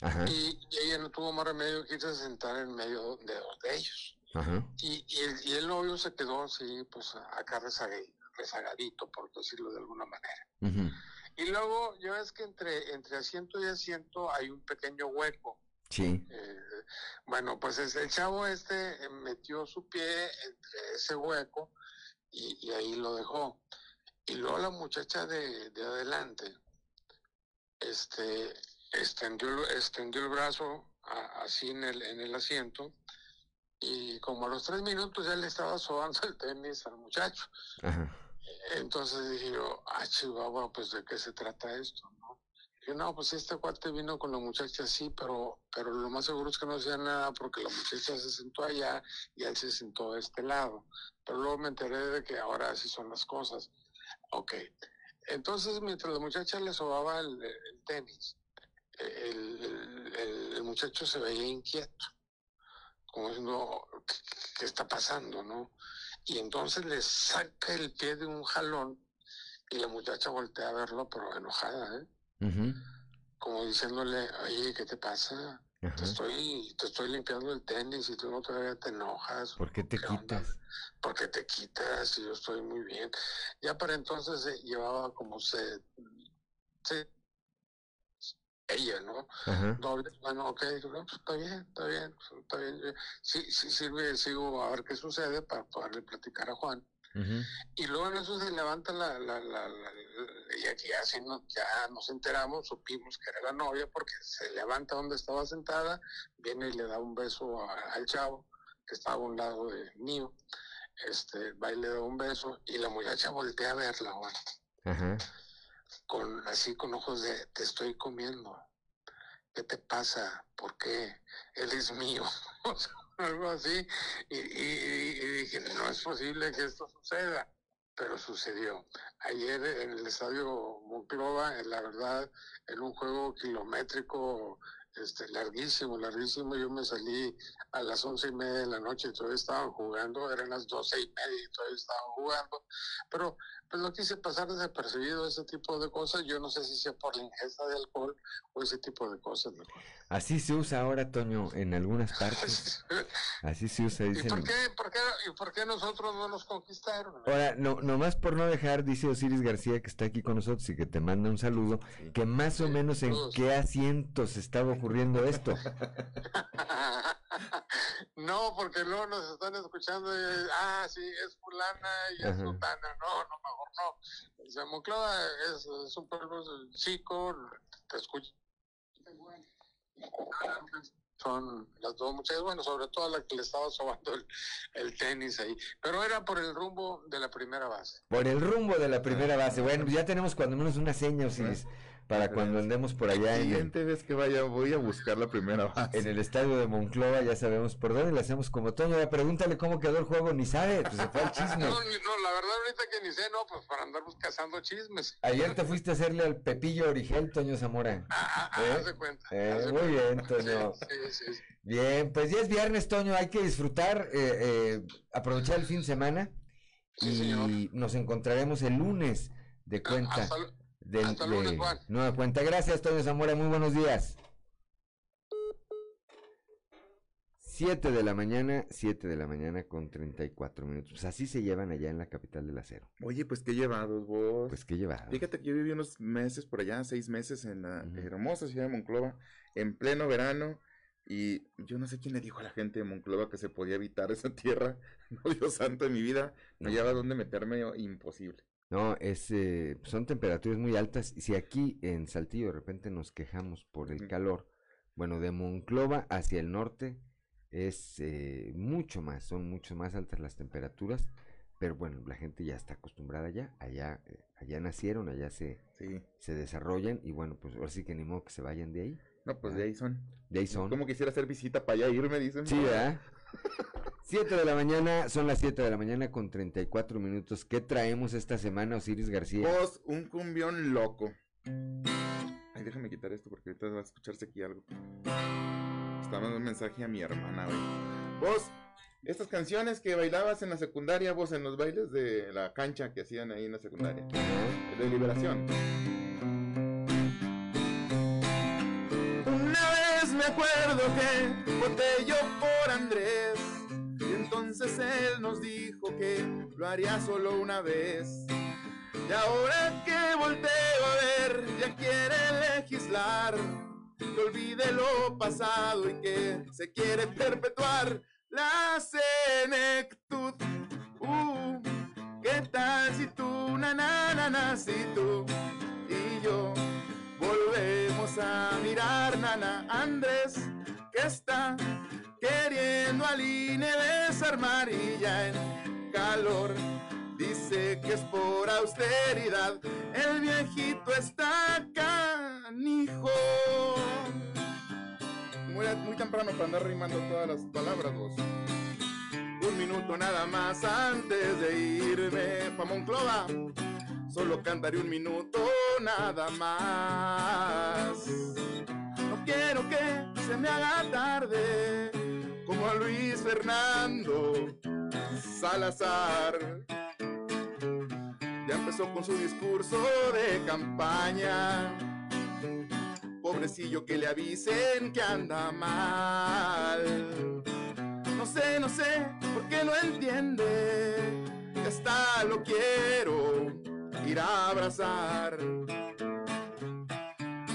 Ajá, y, ella no tuvo más remedio que irse a sentar en medio de dos de ellos. ajá. Y, y, el, y el novio se quedó así, pues acá rezagadito, por decirlo de alguna manera. Y luego, ya ves que entre, entre asiento y asiento hay un pequeño hueco. Sí. Eh, bueno, pues es- el chavo este metió su pie entre ese hueco y, y ahí lo dejó. Y luego la muchacha de, de adelante este, extendió, el- extendió el brazo a- así en el, en el asiento y como a los tres minutos ya le estaba sobando el tenis al muchacho. Ajá. Entonces dije yo, ah, Chihuahua, pues de qué se trata esto, ¿no? Dije, no, pues este cuate vino con la muchacha sí, pero, pero lo más seguro es que no hacía nada porque la muchacha se sentó allá y él se sentó a este lado. Pero luego me enteré de que ahora así son las cosas. Ok. Entonces, mientras la muchacha le sobaba el, el tenis, el, el- el- el muchacho se veía inquieto, como diciendo, ¿qué, qué está pasando, no? Y entonces le saca el pie de un jalón y la muchacha voltea a verlo, pero enojada, ¿eh? Como diciéndole, oye, ¿qué te pasa? Ajá. Te estoy, te estoy limpiando el tenis y tú no todavía te enojas. ¿Por qué te quitas? ¿Por qué te quitas? Y yo estoy muy bien. Ya para entonces eh, llevaba como se, se- ella, ¿no? Ajá. No, bueno, ok, no, pues, está bien, está bien, pues, está bien. Sí, sí sirve, sigo a ver qué sucede para poderle platicar a Juan. Y luego en eso se levanta la, la, la, la- la- y aquí así no, ya nos enteramos, supimos que era la novia porque se levanta donde estaba sentada, viene y le da un beso a- al chavo que estaba a un lado de mío, este, va y le da un beso y la muchacha voltea a verla, Ajá. con, así con ojos de te estoy comiendo. ¿Qué te pasa? ¿Por qué? Él es mío. *laughs* Algo así. Y- y dije, no es posible que esto suceda. Pero sucedió. Ayer en el estadio Monclova, en la verdad, en un juego kilométrico este, larguísimo, larguísimo, yo me salí a las once y media de la noche y todavía estaban jugando, eran las doce y media y todavía estaban jugando. Pero pues no quise pasar desapercibido ese tipo de cosas. Yo no sé si sea por la ingesta de alcohol o ese tipo de cosas. ¿no? Así se usa ahora, Toño, en algunas *laughs* partes. Así se usa, ¿Y dicen. por, qué, por qué, ¿Y por qué nosotros no nos conquistaron? Ahora, no, nomás por no dejar, dice Osiris García, que está aquí con nosotros y que te manda un saludo, que más o menos en qué asientos estaba ocurriendo esto. *laughs* *laughs* *laughs* No, porque luego nos están escuchando y, ah, sí, es fulana y es Ajá. sultana. No, no, mejor no. O sea, Monclova es, es un pueblo chico, te escucha. Son las dos muchachas, bueno, sobre todo la que le estaba sobando el, el tenis ahí. Pero era por el rumbo de la primera base. Por el rumbo de la primera base. Bueno, ya tenemos cuando menos una seña, Osiris, para cuando andemos por allá en el, Siguiente vez que vaya voy a buscar la primera base. en el estadio de Monclova, ya sabemos por dónde le hacemos como Toño. Ya pregúntale cómo quedó el juego, ni sabe, pues se fue al chisme. No, no, la verdad ahorita que ni sé, no, pues para andar cazando chismes. Ayer te fuiste a hacerle al Pepillo Origel, Toño Zamora. Ah, ¿Eh? haz de cuenta. Eh, muy cuenta. bien, Toño. Sí, sí, sí, sí. Bien, pues ya es viernes, Toño, hay que disfrutar, eh, eh, aprovechar el fin de semana y nos encontraremos el lunes de cuenta. hasta lu- del, hasta lunes, de Juan. nueva cuenta. Gracias, Toño Zamora, muy buenos días. 7 de la mañana, 7 de la mañana con 34 minutos. Pues así se llevan allá en la capital del acero. Oye, pues qué llevados vos. Pues qué llevados. Fíjate que yo viví unos meses por allá, seis meses en la hermosa ciudad de Monclova, en pleno verano. Y yo no sé quién le dijo a la gente de Monclova que se podía evitar esa tierra. *laughs* No, Dios santo de mi vida. No hallaba dónde meterme, imposible. No, es, eh, son temperaturas muy altas. Y si aquí en Saltillo de repente nos quejamos por el calor, bueno, de Monclova hacia el norte es eh, mucho más, son mucho más altas las temperaturas, pero bueno, la gente ya está acostumbrada ya, allá, eh, allá nacieron, allá se, Sí. se desarrollan y bueno, pues ahora sí que ni modo que se vayan de ahí. No, pues ¿verdad? de ahí son. De ahí son. Como quisiera hacer visita para allá irme, dicen. Sí, ¿verdad? 7 de la mañana, son las 7 de la mañana con 34 minutos. ¿Qué traemos esta semana, Osiris García? Vos, un cumbión loco. Ay, déjame quitar esto porque ahorita va a escucharse aquí algo. Está mandando un mensaje a mi hermana, güey. Vos, estas canciones que bailabas en la secundaria, vos en los bailes de la cancha que hacían ahí en la secundaria. De liberación. Una vez me acuerdo que voté yo por Andrés. Entonces él nos dijo que lo haría solo una vez. Y ahora que volteo a ver, ya quiere legislar. Que olvide lo pasado y que se quiere perpetuar la senectud. Uh, ¿qué tal si tú, na, na, na, na, si tú y yo volvemos a mirar, nana Andrés, que está queriendo al INE desarmar y ya en calor dice que es por austeridad. El viejito está canijo. Muy, temprano para andar rimando todas las palabras, vos. Un minuto nada más antes de irme pa' Monclova. Solo cantaré un minuto nada más. No quiero que se me haga tarde como a Luis Fernando Salazar. Ya empezó con su discurso de campaña. Pobrecillo que le avisen que anda mal. No sé, no sé por qué no entiende. que Hasta lo quiero ir a abrazar.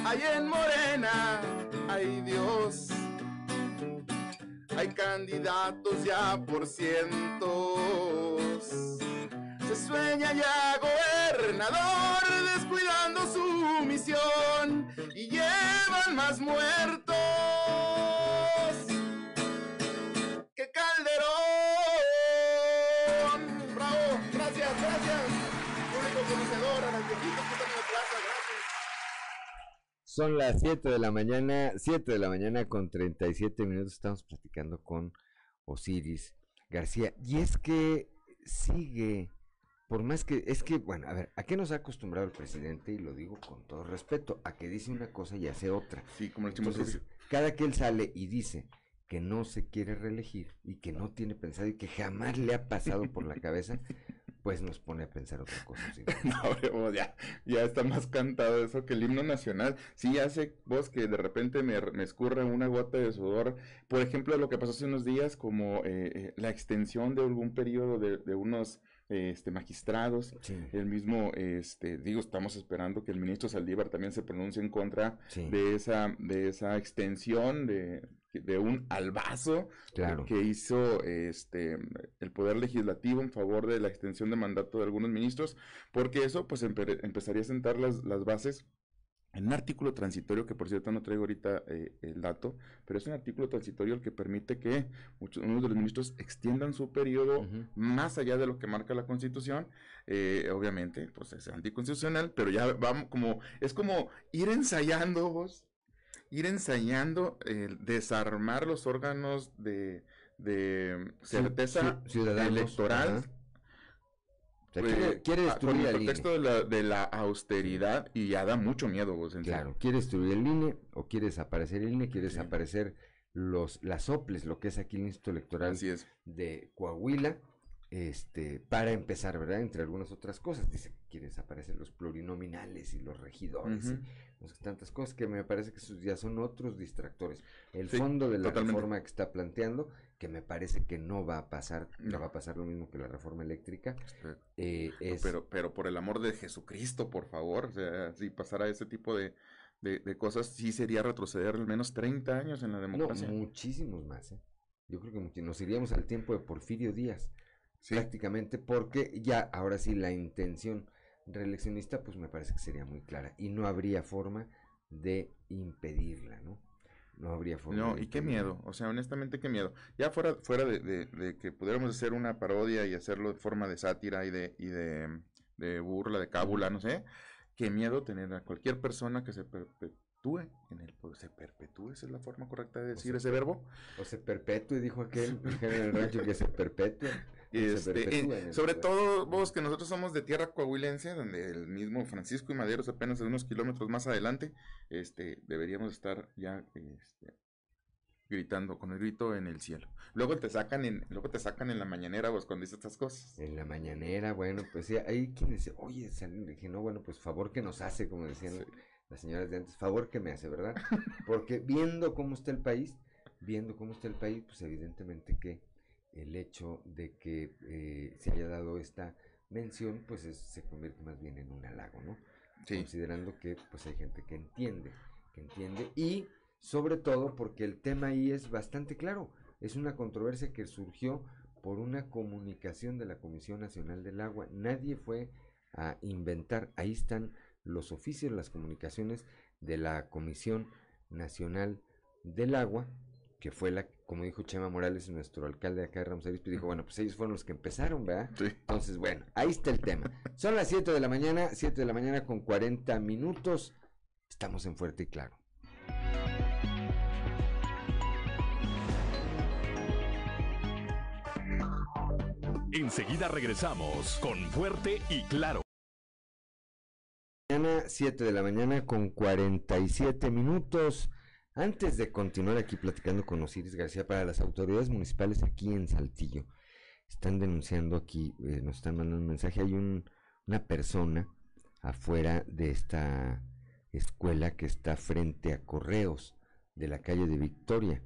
Ahí en Morena, ay Dios. Hay candidatos ya por cientos. Se sueña ya gobernador descuidando su misión y llevan más muertos Son las 7 de la mañana, 7 de la mañana con 37 minutos. Estamos platicando con Osiris García. Y es que sigue, por más que, es que, bueno, a ver, ¿a qué nos ha acostumbrado el presidente? Y lo digo con todo respeto, a que dice una cosa y hace otra. Sí, como el Entonces, cada que él sale y dice que no se quiere reelegir y que no tiene pensado y que jamás le ha pasado por la cabeza, *laughs* pues nos pone a pensar otra cosa. ¿sí? *laughs* No, ya, ya está más cantado eso que el himno nacional. Sí, hace vos que de repente me, me escurre una gota de sudor. Por ejemplo, lo que pasó hace unos días, como eh, eh, la extensión de algún periodo de, de unos este, magistrados. El mismo, este, digo, estamos esperando que el ministro Saldívar también se pronuncie en contra Sí. de esa, de esa extensión de, de un albazo Claro. que hizo este el poder legislativo en favor de la extensión de mandato de algunos ministros, porque eso pues empe- empezaría a sentar las, las bases en un artículo transitorio, que por cierto no traigo ahorita eh, el dato, pero es un artículo transitorio el que permite que muchos, unos de los ministros extiendan su periodo más allá de lo que marca la Constitución. Eh, obviamente, pues es anticonstitucional, pero ya vamos como, es como ir ensayando vos, ir ensayando el desarmar los órganos de, de certeza ci- electoral. ajá. O sea, eh, quiere- quiere destruir con el contexto de la, de la austeridad y ya da mucho miedo vos en Claro, quiere destruir el INE o quiere desaparecer el INE, quiere desaparecer los, las soples, lo que es aquí el Instituto Electoral de Coahuila, este, para empezar, ¿verdad? Entre algunas otras cosas, dice que quiere desaparecer los plurinominales y los regidores no sé, tantas cosas que me parece que ya son otros distractores. El Sí, fondo de la totalmente. reforma que está planteando, que me parece que no va a pasar, no va a pasar lo mismo que la reforma eléctrica, eh, No, es pero, pero por el amor de Jesucristo, por favor, o sea, si pasara ese tipo de, de, de cosas, sí sería retroceder al menos 30 años en la No, democracia. muchísimos más, ¿eh? Yo creo que nos iríamos al tiempo de Porfirio Díaz, prácticamente, porque ya, ahora sí, la intención reeleccionista, pues me parece que sería muy clara y no habría forma de impedirla, ¿no? no habría forma. No, de y qué miedo, o sea, honestamente qué miedo. Ya fuera, fuera de, de- de que pudiéramos hacer una parodia y hacerlo de forma de sátira y de, y de, de burla, de cábula, no sé, qué miedo tener a cualquier persona que se perpetúe en el poder. ¿Se perpetúe? ¿Esa es la forma correcta de decir se ese verbo? O se perpetúe, dijo aquel *laughs* dijeron en el rancho que se perpetúe. Se Este, en sobre todo vos que nosotros somos de tierra coahuilense, donde el mismo Francisco y Maderos apenas unos kilómetros más adelante, este, deberíamos estar ya este, gritando con el grito en el cielo. Luego te sacan en, luego te sacan en la mañanera vos cuando dices estas cosas. En la mañanera, bueno, pues sí, hay quien dice, oye, dije, no, bueno, pues favor que nos hace, como decían las señoras de antes, favor que me hace, ¿verdad? *laughs* Porque viendo cómo está el país, viendo cómo está el país, pues evidentemente que el hecho de que eh, se haya dado esta mención, pues es- se convierte más bien en un halago, ¿no? Considerando que pues hay gente que entiende, que entiende y sobre todo porque el tema ahí es bastante claro, es una controversia que surgió por una comunicación de la Comisión Nacional del Agua. Nadie fue a inventar, ahí están los oficios, las comunicaciones de la Comisión Nacional del Agua, que fue la, como dijo Chema Morales, nuestro alcalde acá de Ramos Arizpe, dijo, bueno, pues ellos fueron los que empezaron, ¿verdad? Entonces, bueno, ahí está el tema. Son las 7 de la mañana, 7 de la mañana con 40 minutos. Estamos en Fuerte y Claro. Enseguida regresamos con Fuerte y Claro. Mañana, 7 de la mañana con 47 minutos. Antes de continuar aquí platicando con Osiris García, para las autoridades municipales aquí en Saltillo, están denunciando aquí, eh, nos están mandando un mensaje, hay un, una persona afuera de esta escuela que está frente a Correos de la calle de Victoria.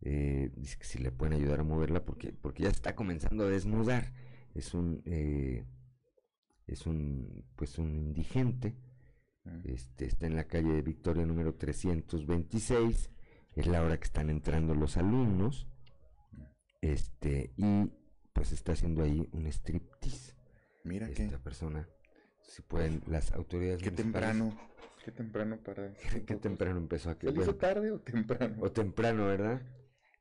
Eh, dice que si le pueden ayudar a moverla porque, porque ya está comenzando a desnudar. Es un, eh, es un, pues un indigente. Este, está en la calle de Victoria número 326. Es la hora que están entrando los alumnos. Este, y pues está haciendo ahí un striptease. Mira esta persona. Si pueden, las autoridades Qué temprano, qué temprano para... *laughs* Qué temprano empezó a ¿Se hizo tarde o temprano? o temprano, ¿verdad?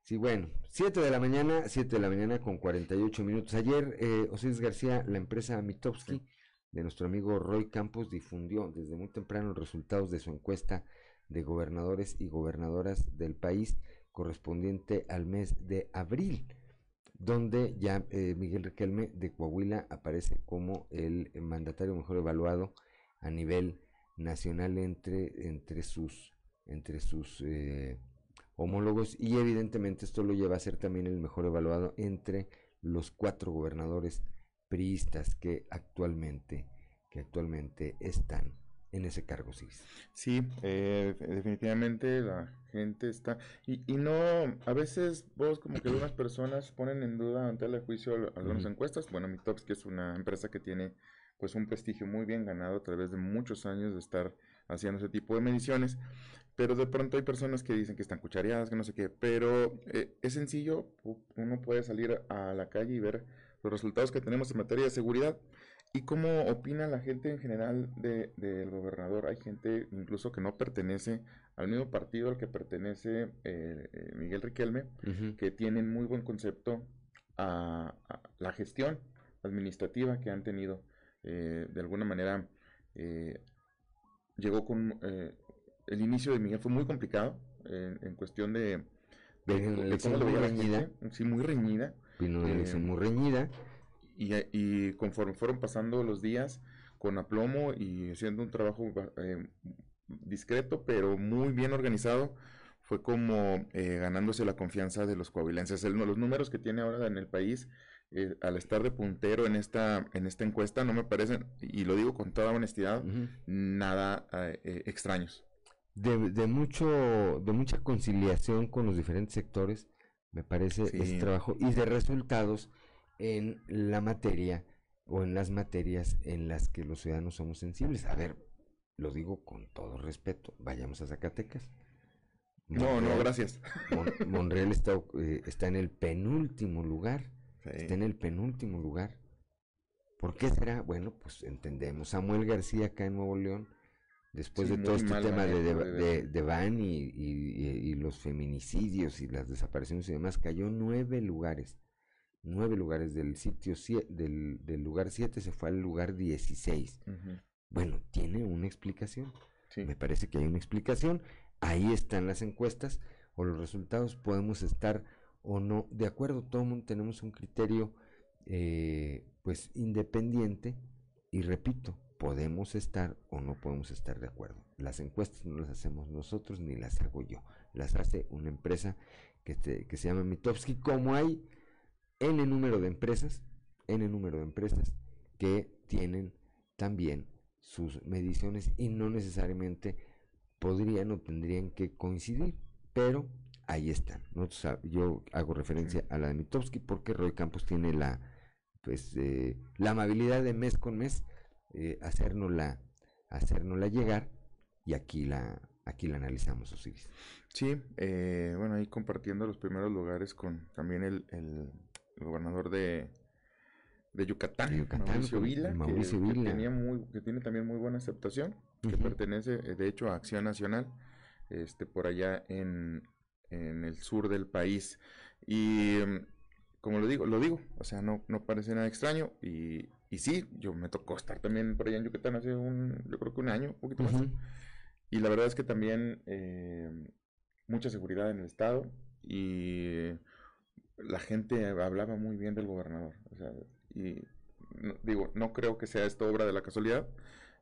Sí, bueno, 7 de la mañana, 7 de la mañana con 48 minutos. Ayer, eh, Osiris García, la empresa Mitowski de nuestro amigo Roy Campos difundió desde muy temprano los resultados de su encuesta de gobernadores y gobernadoras del país correspondiente al mes de abril, donde ya eh, Miguel Riquelme de Coahuila aparece como el mandatario mejor evaluado a nivel nacional entre, entre sus, entre sus eh, homólogos. Y evidentemente esto lo lleva a ser también el mejor evaluado entre los cuatro gobernadores priistas que actualmente que actualmente están en ese cargo sí Sí, eh, definitivamente la gente está... Y, y no, a veces vos como que algunas personas ponen en duda ante el juicio al- algunas encuestas. Bueno, Mitowski es una empresa que tiene pues un prestigio muy bien ganado a través de muchos años de estar haciendo ese tipo de mediciones. Pero de pronto hay personas que dicen que están cuchareadas, que no sé qué. Pero eh, es sencillo, uno puede salir a la calle y ver los resultados que tenemos en materia de seguridad. ¿Y cómo opina la gente en general de- del gobernador? Hay gente incluso que no pertenece al mismo partido al que pertenece eh, eh, Miguel Riquelme, Ujú. que tienen muy buen concepto a, a la gestión administrativa que han tenido. Eh, de alguna manera, eh, llegó con... eh, el inicio de Miguel fue muy complicado en, en cuestión de... de- de elección cómo lo veía la gente. Sí, muy reñida. Vino una Eh, elección muy reñida. y, y conforme fueron pasando los días, con aplomo y haciendo un trabajo ba- eh, discreto, pero muy bien organizado, fue como eh, ganándose la confianza de los coahuilenses. El- los números que tiene ahora en el país, eh, al estar de puntero en esta, en esta encuesta, no me parecen, y lo digo con toda honestidad, nada eh, eh, extraños. de, de mucho de mucha conciliación con los diferentes sectores me parece Sí. ese trabajo y de resultados en la materia o en las materias en las que los ciudadanos somos sensibles a ver lo digo con todo respeto vayamos a Zacatecas No, no, gracias. Mon- Monreal está, eh, está en el penúltimo lugar está en el penúltimo lugar ¿por qué será? bueno pues entendemos Samuel García acá en Nuevo León después Sí, de todo este mal tema de, de, de- Van y, y- los feminicidios y las desapariciones y demás, cayó nueve lugares. Nueve lugares del sitio del, del lugar 7 se fue al lugar 16. Ujú. Bueno, tiene una explicación. Sí. Me parece que hay una explicación. Ahí están las encuestas o los resultados. Podemos estar o no de acuerdo. Todo el mundo tenemos un criterio eh, pues independiente y repito, podemos estar o no podemos estar de acuerdo. Las encuestas no las hacemos nosotros ni las hago yo. Las hace una empresa que, te- que se llama Mitofsky, como hay N número de empresas, N número de empresas que tienen también sus mediciones y no necesariamente podrían o tendrían que coincidir, pero ahí están. Yo hago referencia a la de Mitofsky porque Roy Campos tiene la pues eh, la amabilidad de mes con mes eh, hacérnosla, hacérnosla llegar y aquí la aquí la analizamos Osiris. Sí, eh, bueno, ahí compartiendo los primeros lugares con también el, el gobernador de, de Yucatán, De Yucatán, Mauricio Vila, que- Mauricio que, Vila. tenía muy, que tiene también muy buena aceptación, que pertenece eh, de hecho a Acción Nacional, este, por allá en, en el sur del país. Y mm, como lo digo, lo digo, o sea, no, no parece nada extraño. Y, y sí, yo me tocó estar también por allá en Yucatán hace un, yo creo que un año, un poquito más. Y la verdad es que también eh, mucha seguridad en el estado y la gente hablaba muy bien del gobernador. O sea, y no- digo, no creo que sea esto obra de la casualidad,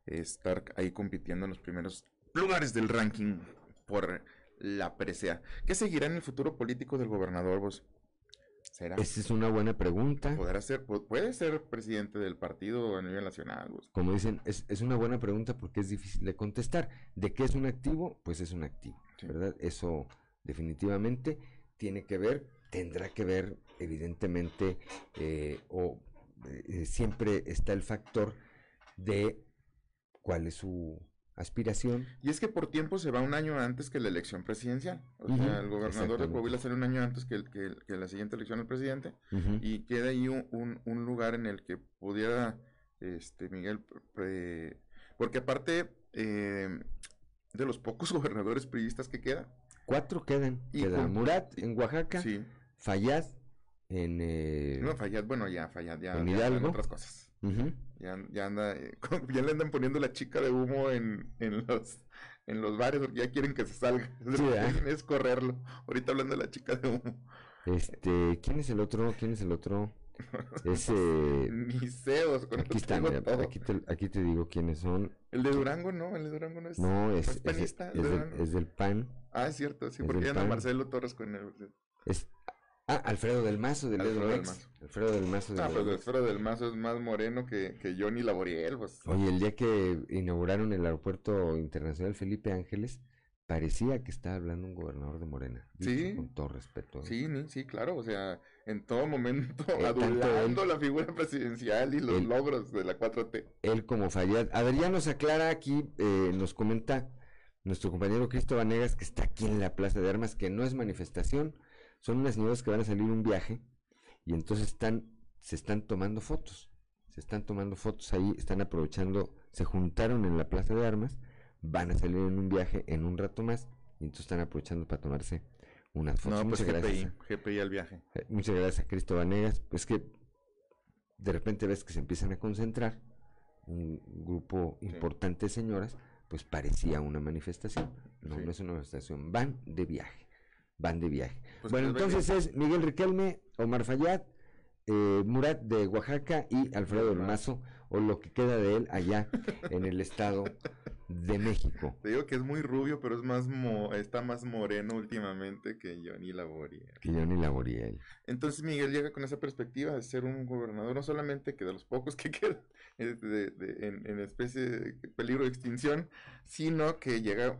estar ahí compitiendo en los primeros lugares del ranking por la presea. ¿Qué seguirá en el futuro político del gobernador, vos? ¿Será? Esa es una buena pregunta. ¿Podrá ser, pu- puede ser presidente del partido a nivel nacional? Como dicen, es, es una buena pregunta porque es difícil de contestar. ¿De qué es un activo? Pues es un activo, ¿verdad? Eso definitivamente tiene que ver, tendrá que ver, evidentemente, eh, o eh, siempre está el factor de cuál es su aspiración. Y es que por tiempo se va un año antes que la elección presidencial. O sea, el gobernador de. Coahuila sale un año antes que, el- que, el- que la siguiente elección del presidente. Y queda ahí un, un- un lugar en el que pudiera, este, Miguel, pre- porque aparte eh, de los pocos *laughs* gobernadores priistas que queda. Cuatro quedan. Y Queda con- Murat en Oaxaca, Sí. Fayad en, eh, No, Fayad, bueno, ya, Fayad, ya, en ya en otras cosas. Ujú. Ya, ya anda, eh, *laughs* ya le andan poniendo la chica de humo en, en los en los bares porque ya quieren que se salga. *laughs* *laughs* Es correrlo. Ahorita hablando de la chica de humo. Este, ¿quién es el otro? ¿Quién es el otro? Es, eh, Ni ceos, con aquí eso está, te digo mira, aquí te, aquí te digo quiénes son. El de Durango no, el de Durango no es. No, es, es es, panista, el es de del, es del PAN. Ah, es cierto, sí, porque anda. Marcelo Torres con él. Es, ah, Alfredo del Mazo, del Alfredo del. Mazo. Alfredo del Mazo. Ah, pues esfero del mazo es más moreno que, que Johnny Laboriel, pues. Oye, el día que inauguraron el aeropuerto internacional Felipe Ángeles, parecía que estaba hablando un gobernador de Morena. Sí. Con todo respeto. ¿eh? Sí, sí, claro, o sea, en todo momento Eh, adulando él- la figura presidencial y los él- logros de la 4T. él como Fayad. A ver, ya nos aclara aquí, eh, nos comenta nuestro compañero Cristo Vanegas, que está aquí en la Plaza de Armas, que no es manifestación, son unas señoras que van a salir un viaje y entonces están, se están tomando fotos, se están tomando fotos ahí, están aprovechando, se juntaron en la Plaza de Armas, van a salir en un viaje en un rato más y entonces están aprovechando para tomarse unas fotos. No, pues Muchas GPI, gracias. GPI al viaje. Eh, Muchas gracias a Cristo Vanegas. Pues que de repente ves que se empiezan a concentrar un grupo importante de señoras, pues parecía una manifestación. No, no es una manifestación, van de viaje. Van de viaje. Pues bueno, vaya entonces es Miguel Riquelme, Omar Fayad, eh, Murat de Oaxaca y Alfredo del Mazo, o lo que queda de él allá en el estado de México. Te digo que es muy rubio, pero es más mo- está más moreno últimamente que Johnny Laboriel. Que ni Laboriel. Entonces Miguel llega con esa perspectiva de ser un gobernador, no solamente que de los pocos que *laughs* quedan de- de- en, en especie de peligro de extinción, sino que llega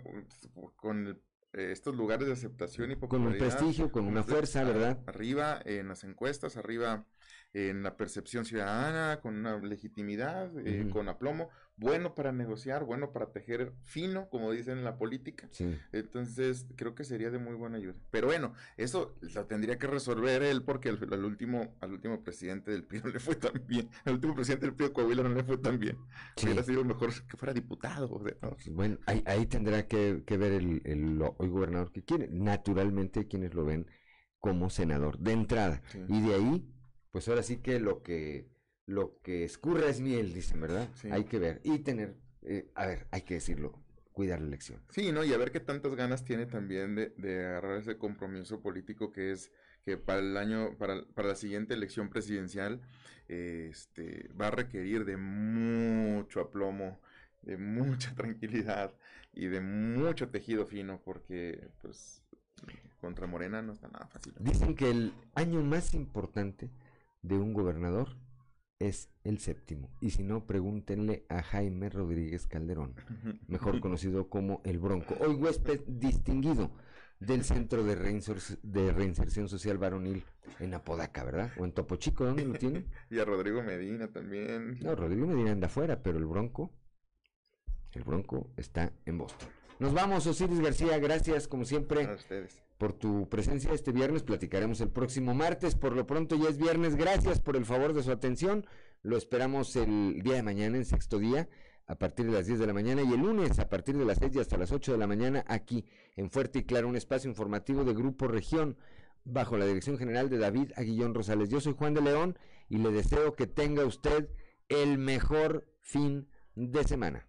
uh, con el- eh, estos lugares de aceptación y Con un popularidad. prestigio, con una fuerza, ¿verdad? Arriba en las encuestas, arriba en la percepción ciudadana, con una legitimidad, eh, con aplomo, bueno para negociar, bueno para tejer fino, como dicen en la política. Entonces, creo que sería de muy buena ayuda. Pero bueno, eso lo tendría que resolver él porque al, último, al último presidente del PRI no *laughs* le fue tan bien. Al último presidente del PRI de Coahuila no le fue tan bien. Hubiera sido mejor que fuera diputado. Bueno, ahí, tendrá que, ver el, el, gobernador que quiere. Naturalmente, quienes lo ven como senador de entrada. Y de ahí, pues ahora sí que lo que lo que escurre es miel, dicen, ¿verdad? Hay que ver y tener, eh, a ver, hay que decirlo, cuidar la elección. Sí, ¿no? Y a ver qué tantas ganas tiene también de, de agarrar ese compromiso político que es que para el año, para, para la siguiente elección presidencial, este, va a requerir de mucho aplomo, de mucha *laughs* tranquilidad y de mucho tejido fino, porque, pues, contra Morena no está nada fácil. Dicen que el año más importante de un gobernador es el séptimo. Y si no, pregúntenle a Jaime Rodríguez Calderón, mejor *laughs* conocido como el Bronco. Hoy huésped distinguido del Centro de, Reinserción Social Varonil en Apodaca, ¿verdad? O en Topo Chico, ¿dónde lo tiene? *laughs* y a Rodrigo Medina también. No, Rodrigo Medina anda afuera, pero el Bronco, el Bronco está en Boston. Nos vamos, Osiris García, gracias como siempre. A ustedes por tu presencia este viernes. Platicaremos el próximo martes. Por lo pronto ya es viernes. Gracias por el favor de su atención. Lo esperamos el día de mañana, en sexto día, a partir de las 10 de la mañana. Y el lunes, a partir de las 6 y hasta las 8 de la mañana, aquí en Fuerte y Claro, un espacio informativo de Grupo Región, bajo la dirección general de David Aguillón Rosales. Yo soy Juan de León y le deseo que tenga usted el mejor fin de semana.